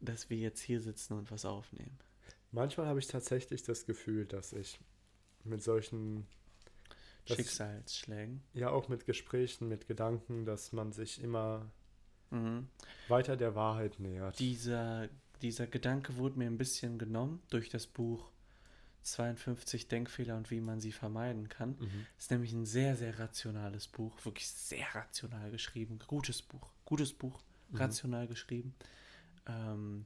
S1: dass wir jetzt hier sitzen und was aufnehmen.
S2: Manchmal habe ich tatsächlich das Gefühl, dass ich mit solchen, Das-
S1: Schicksalsschlägen.
S2: ja auch mit Gesprächen, mit Gedanken, dass man sich immer
S1: Mhm.
S2: weiter der Wahrheit nähert.
S1: Dieser, dieser Gedanke wurde mir ein bisschen genommen durch das Buch 52 Denkfehler und wie man sie vermeiden kann.
S2: Mhm.
S1: ist nämlich ein sehr, sehr rationales Buch. Wirklich sehr rational geschrieben. Gutes Buch. Gutes Buch.
S2: Mhm.
S1: Rational geschrieben. Ähm,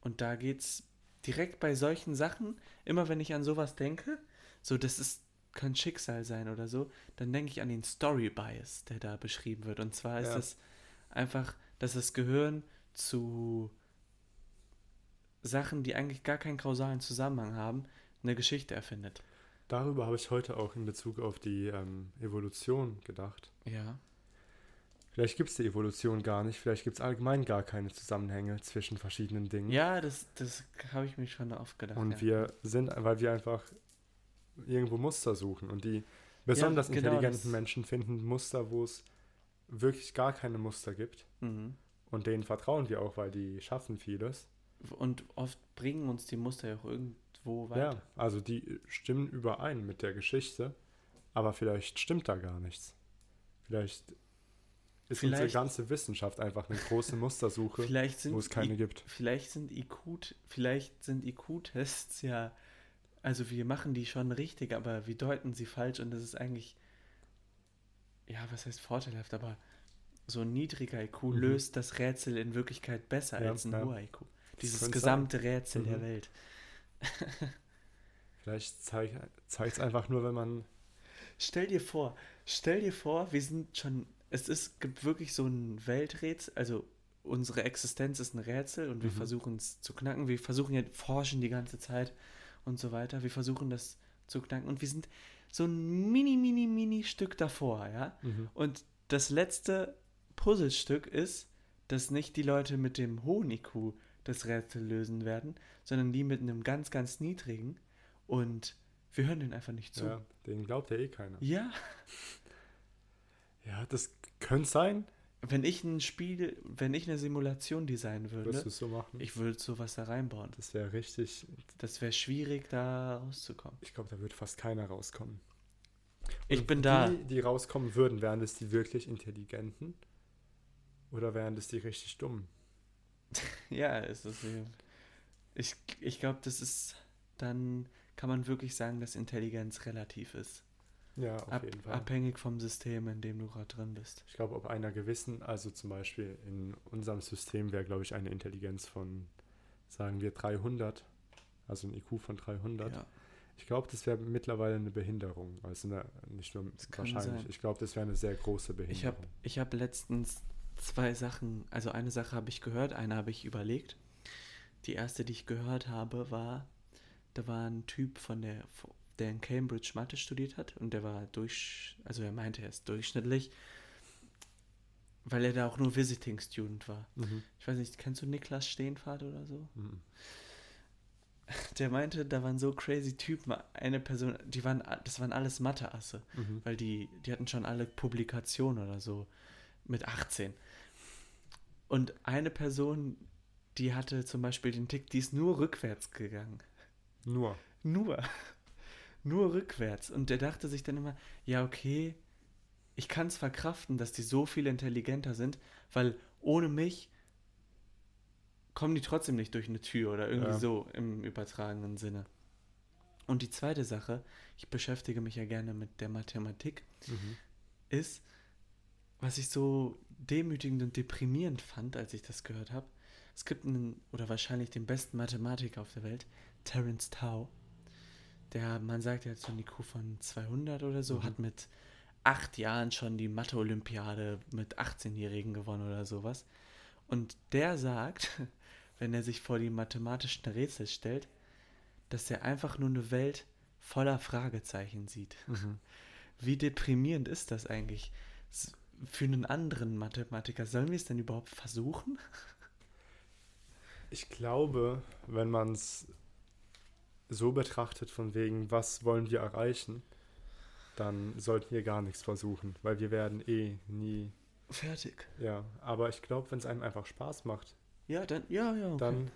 S1: und da geht es direkt bei solchen Sachen, immer wenn ich an sowas denke, so das ist, kann Schicksal sein oder so, dann denke ich an den Story Bias, der da beschrieben wird. Und zwar ist
S2: Ja.
S1: es einfach, dass das Gehirn zu Sachen, die eigentlich gar keinen kausalen Zusammenhang haben, eine Geschichte erfindet.
S2: Darüber habe ich heute auch in Bezug auf die ähm, Evolution gedacht.
S1: Ja.
S2: Vielleicht gibt es die Evolution gar nicht, vielleicht gibt es allgemein gar keine Zusammenhänge zwischen verschiedenen Dingen.
S1: Ja, das, das habe ich mir schon oft gedacht.
S2: Und
S1: ja.
S2: wir sind, weil wir einfach irgendwo Muster suchen. Und die besonders
S1: genau,
S2: intelligenten Menschen finden Muster, wo es wirklich gar keine Muster gibt.
S1: Mhm.
S2: Und denen vertrauen wir auch, weil die schaffen vieles.
S1: Und oft bringen uns die Muster ja auch irgendwo weiter.
S2: Ja, also die stimmen überein mit der Geschichte, aber vielleicht stimmt da gar nichts. Vielleicht ist unsere
S1: Vielleicht-
S2: ganze Wissenschaft einfach eine große Mustersuche, wo es keine
S1: I-
S2: gibt.
S1: vielleicht sind IQ, vielleicht sind IQ-Tests ja, also wir machen die schon richtig, aber wir deuten sie falsch und das ist eigentlich, ja, was heißt vorteilhaft, aber so ein niedriger IQ
S2: Mhm.
S1: löst das Rätsel in Wirklichkeit besser
S2: Ja,
S1: als ein
S2: ja.
S1: hoher IQ. Dieses gesamte Rätsel der
S2: Mhm.
S1: Welt.
S2: Vielleicht zeigt es einfach nur, wenn man.
S1: Stell dir vor, stell dir vor, wir sind schon, es ist, gibt wirklich so ein Welträtsel, also unsere Existenz ist ein Rätsel und wir
S2: Mhm.
S1: versuchen es zu knacken. Wir versuchen ja, forschen die ganze Zeit und so weiter. Wir versuchen das zu knacken und wir sind so ein mini, mini, mini Stück davor, ja.
S2: Mhm.
S1: Und das letzte Puzzlestück ist, dass nicht die Leute mit dem hohen IQ das Rätsel lösen werden, sondern die mit einem ganz, ganz niedrigen und wir hören denen einfach nicht zu.
S2: Ja, den glaubt ja eh keiner.
S1: ja.
S2: Ja, das könnte sein.
S1: Wenn ich ein Spiel, wenn ich eine Simulation designen würde,
S2: es so machen?
S1: ich würde sowas da reinbauen.
S2: das wäre richtig.
S1: Das wäre schwierig, da rauszukommen.
S2: Ich glaube, da wird fast keiner rauskommen.
S1: Ich
S2: Und
S1: bin da.
S2: Die, die rauskommen würden, wären das die wirklich Intelligenten? Oder wären das die richtig Dummen?
S1: Ja, es ist. Ich, ich glaube, das ist. Dann kann man wirklich sagen, dass Intelligenz relativ ist.
S2: Ja, auf
S1: Ab,
S2: jeden Fall.
S1: abhängig vom System, in dem du gerade drin bist.
S2: Ich glaube, ob einer gewissen, also zum Beispiel in unserem System wäre, glaube ich, eine Intelligenz von, sagen wir, 300, also ein IQ von 300.
S1: Ja.
S2: Ich glaube, das wäre mittlerweile eine Behinderung. Also eine, nicht nur
S1: Das
S2: wahrscheinlich.
S1: sein.
S2: Ich glaube, das wäre eine sehr große Behinderung.
S1: Ich habe ich hab letztens zwei Sachen, also eine Sache habe ich gehört, eine habe ich überlegt. Die erste, die ich gehört habe, war, da war ein Typ von der der in Cambridge Mathe studiert hat und der war durch, also er meinte, er ist durchschnittlich, weil er da auch nur Visiting Student war.
S2: Mhm.
S1: Ich weiß nicht, kennst du Niklas Steenfahrt oder so?
S2: Mhm.
S1: Der meinte, da waren so crazy Typen. Eine Person, die waren, das waren alles Mathe-Asse,
S2: Mhm.
S1: weil die, die hatten schon alle Publikationen oder so mit 18. Und eine Person, die hatte zum Beispiel den Tick, die ist nur rückwärts gegangen.
S2: Nur.
S1: Nur. Nur rückwärts. Und der dachte sich dann immer, ja, okay, ich kann es verkraften, dass die so viel intelligenter sind, weil ohne mich kommen die trotzdem nicht durch eine Tür oder irgendwie
S2: Ja.
S1: so im übertragenen Sinne. Und die zweite Sache, ich beschäftige mich ja gerne mit der Mathematik,
S2: Mhm.
S1: ist, was ich so demütigend und deprimierend fand, als ich das gehört habe. Es gibt einen, oder wahrscheinlich den besten Mathematiker auf der Welt, Terence Tao. Der, man sagt, er hat so ein IQ von 200 oder so,
S2: Mhm.
S1: hat mit acht Jahren schon die Mathe-Olympiade mit 18-Jährigen gewonnen oder sowas. Und der sagt, wenn er sich vor die mathematischen Rätsel stellt, dass er einfach nur eine Welt voller Fragezeichen sieht.
S2: Mhm.
S1: Wie deprimierend ist das eigentlich für einen anderen Mathematiker? Sollen wir es denn überhaupt versuchen?
S2: Ich glaube, wenn man es so betrachtet, von wegen, was wollen wir erreichen, dann sollten wir gar nichts versuchen, weil wir werden eh nie,
S1: Fertig.
S2: ja. Aber ich glaube, wenn es einem einfach Spaß macht,
S1: Ja, dann, ja, ja. Okay.
S2: dann,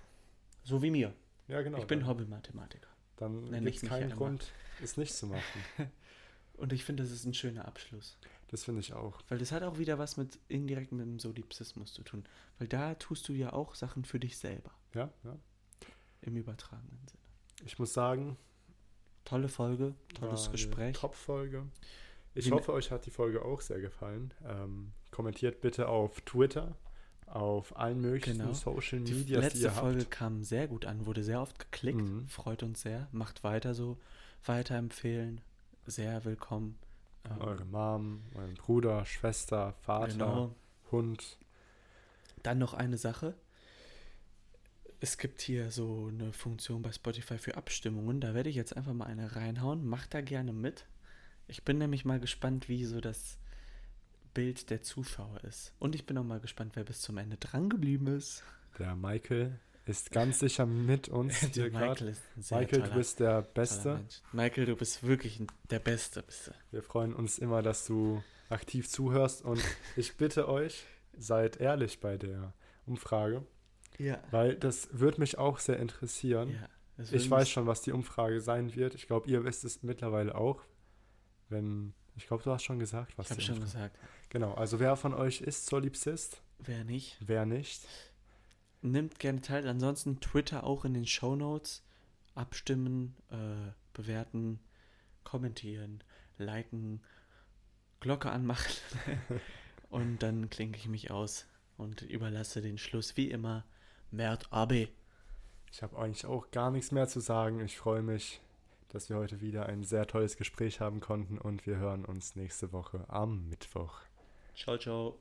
S1: so wie mir.
S2: ja genau,
S1: ich bin Hobby-Mathematiker.
S2: dann gibt
S1: ich
S2: es keinen. Grund, es nicht zu machen.
S1: Und ich finde, das ist ein schöner Abschluss.
S2: Das finde ich auch.
S1: Weil das hat auch wieder was mit indirekt mit dem Solipsismus zu tun. Weil da tust du ja auch Sachen für dich selber.
S2: Ja, ja.
S1: Im übertragenen Sinne.
S2: Ich muss sagen,
S1: Tolle Folge, tolles Gespräch.
S2: Top-Folge. Ich
S1: Wie-
S2: hoffe, euch hat die Folge auch sehr gefallen. Ähm, kommentiert bitte auf Twitter, auf allen möglichen
S1: Genau.
S2: Social
S1: Die
S2: Medias, die
S1: letzte
S2: ihr
S1: Folge
S2: habt.
S1: kam sehr gut an, wurde sehr oft geklickt.
S2: Mhm.
S1: Freut uns sehr. Macht weiter so. Weiterempfehlen. Sehr willkommen. Ähm,
S2: Eure Mom, euren Bruder, Schwester, Vater,
S1: Genau.
S2: Hund.
S1: Dann noch eine Sache. Es gibt hier so eine Funktion bei Spotify für Abstimmungen. Da werde ich jetzt einfach mal eine reinhauen. Macht da gerne mit. Ich bin nämlich mal gespannt, wie so das Bild der Zuschauer ist. Und ich bin auch mal gespannt, wer bis zum Ende dran geblieben ist.
S2: Der Michael ist ganz sicher mit uns.
S1: Michael ist ein sehr
S2: Michael,
S1: toller,
S2: du bist der Beste.
S1: Michael, du bist wirklich der Beste. Bist.
S2: Wir freuen uns immer, dass du aktiv zuhörst und ich bitte euch, seid ehrlich bei der Umfrage,
S1: Ja.
S2: weil das würde mich auch sehr interessieren.
S1: ja
S2: Ich weiß schon, was die Umfrage sein wird. Ich glaube, ihr wisst es mittlerweile auch. Wenn, ich glaube, du hast schon gesagt, was
S1: Ich habe schon
S2: Umfrage-
S1: gesagt.
S2: Genau, also wer von euch ist Solipsist?
S1: Wer nicht?
S2: Wer nicht?
S1: Nimmt gerne teil. Ansonsten Twitter auch in den Show Notes. Abstimmen, äh, bewerten, kommentieren, liken, Glocke anmachen. und dann klinke ich mich aus und überlasse den Schluss wie immer Mert AB.
S2: Ich habe eigentlich auch gar nichts mehr zu sagen. Ich freue mich, dass wir heute wieder ein sehr tolles Gespräch haben konnten und wir hören uns nächste Woche am Mittwoch.
S1: Ciao, ciao.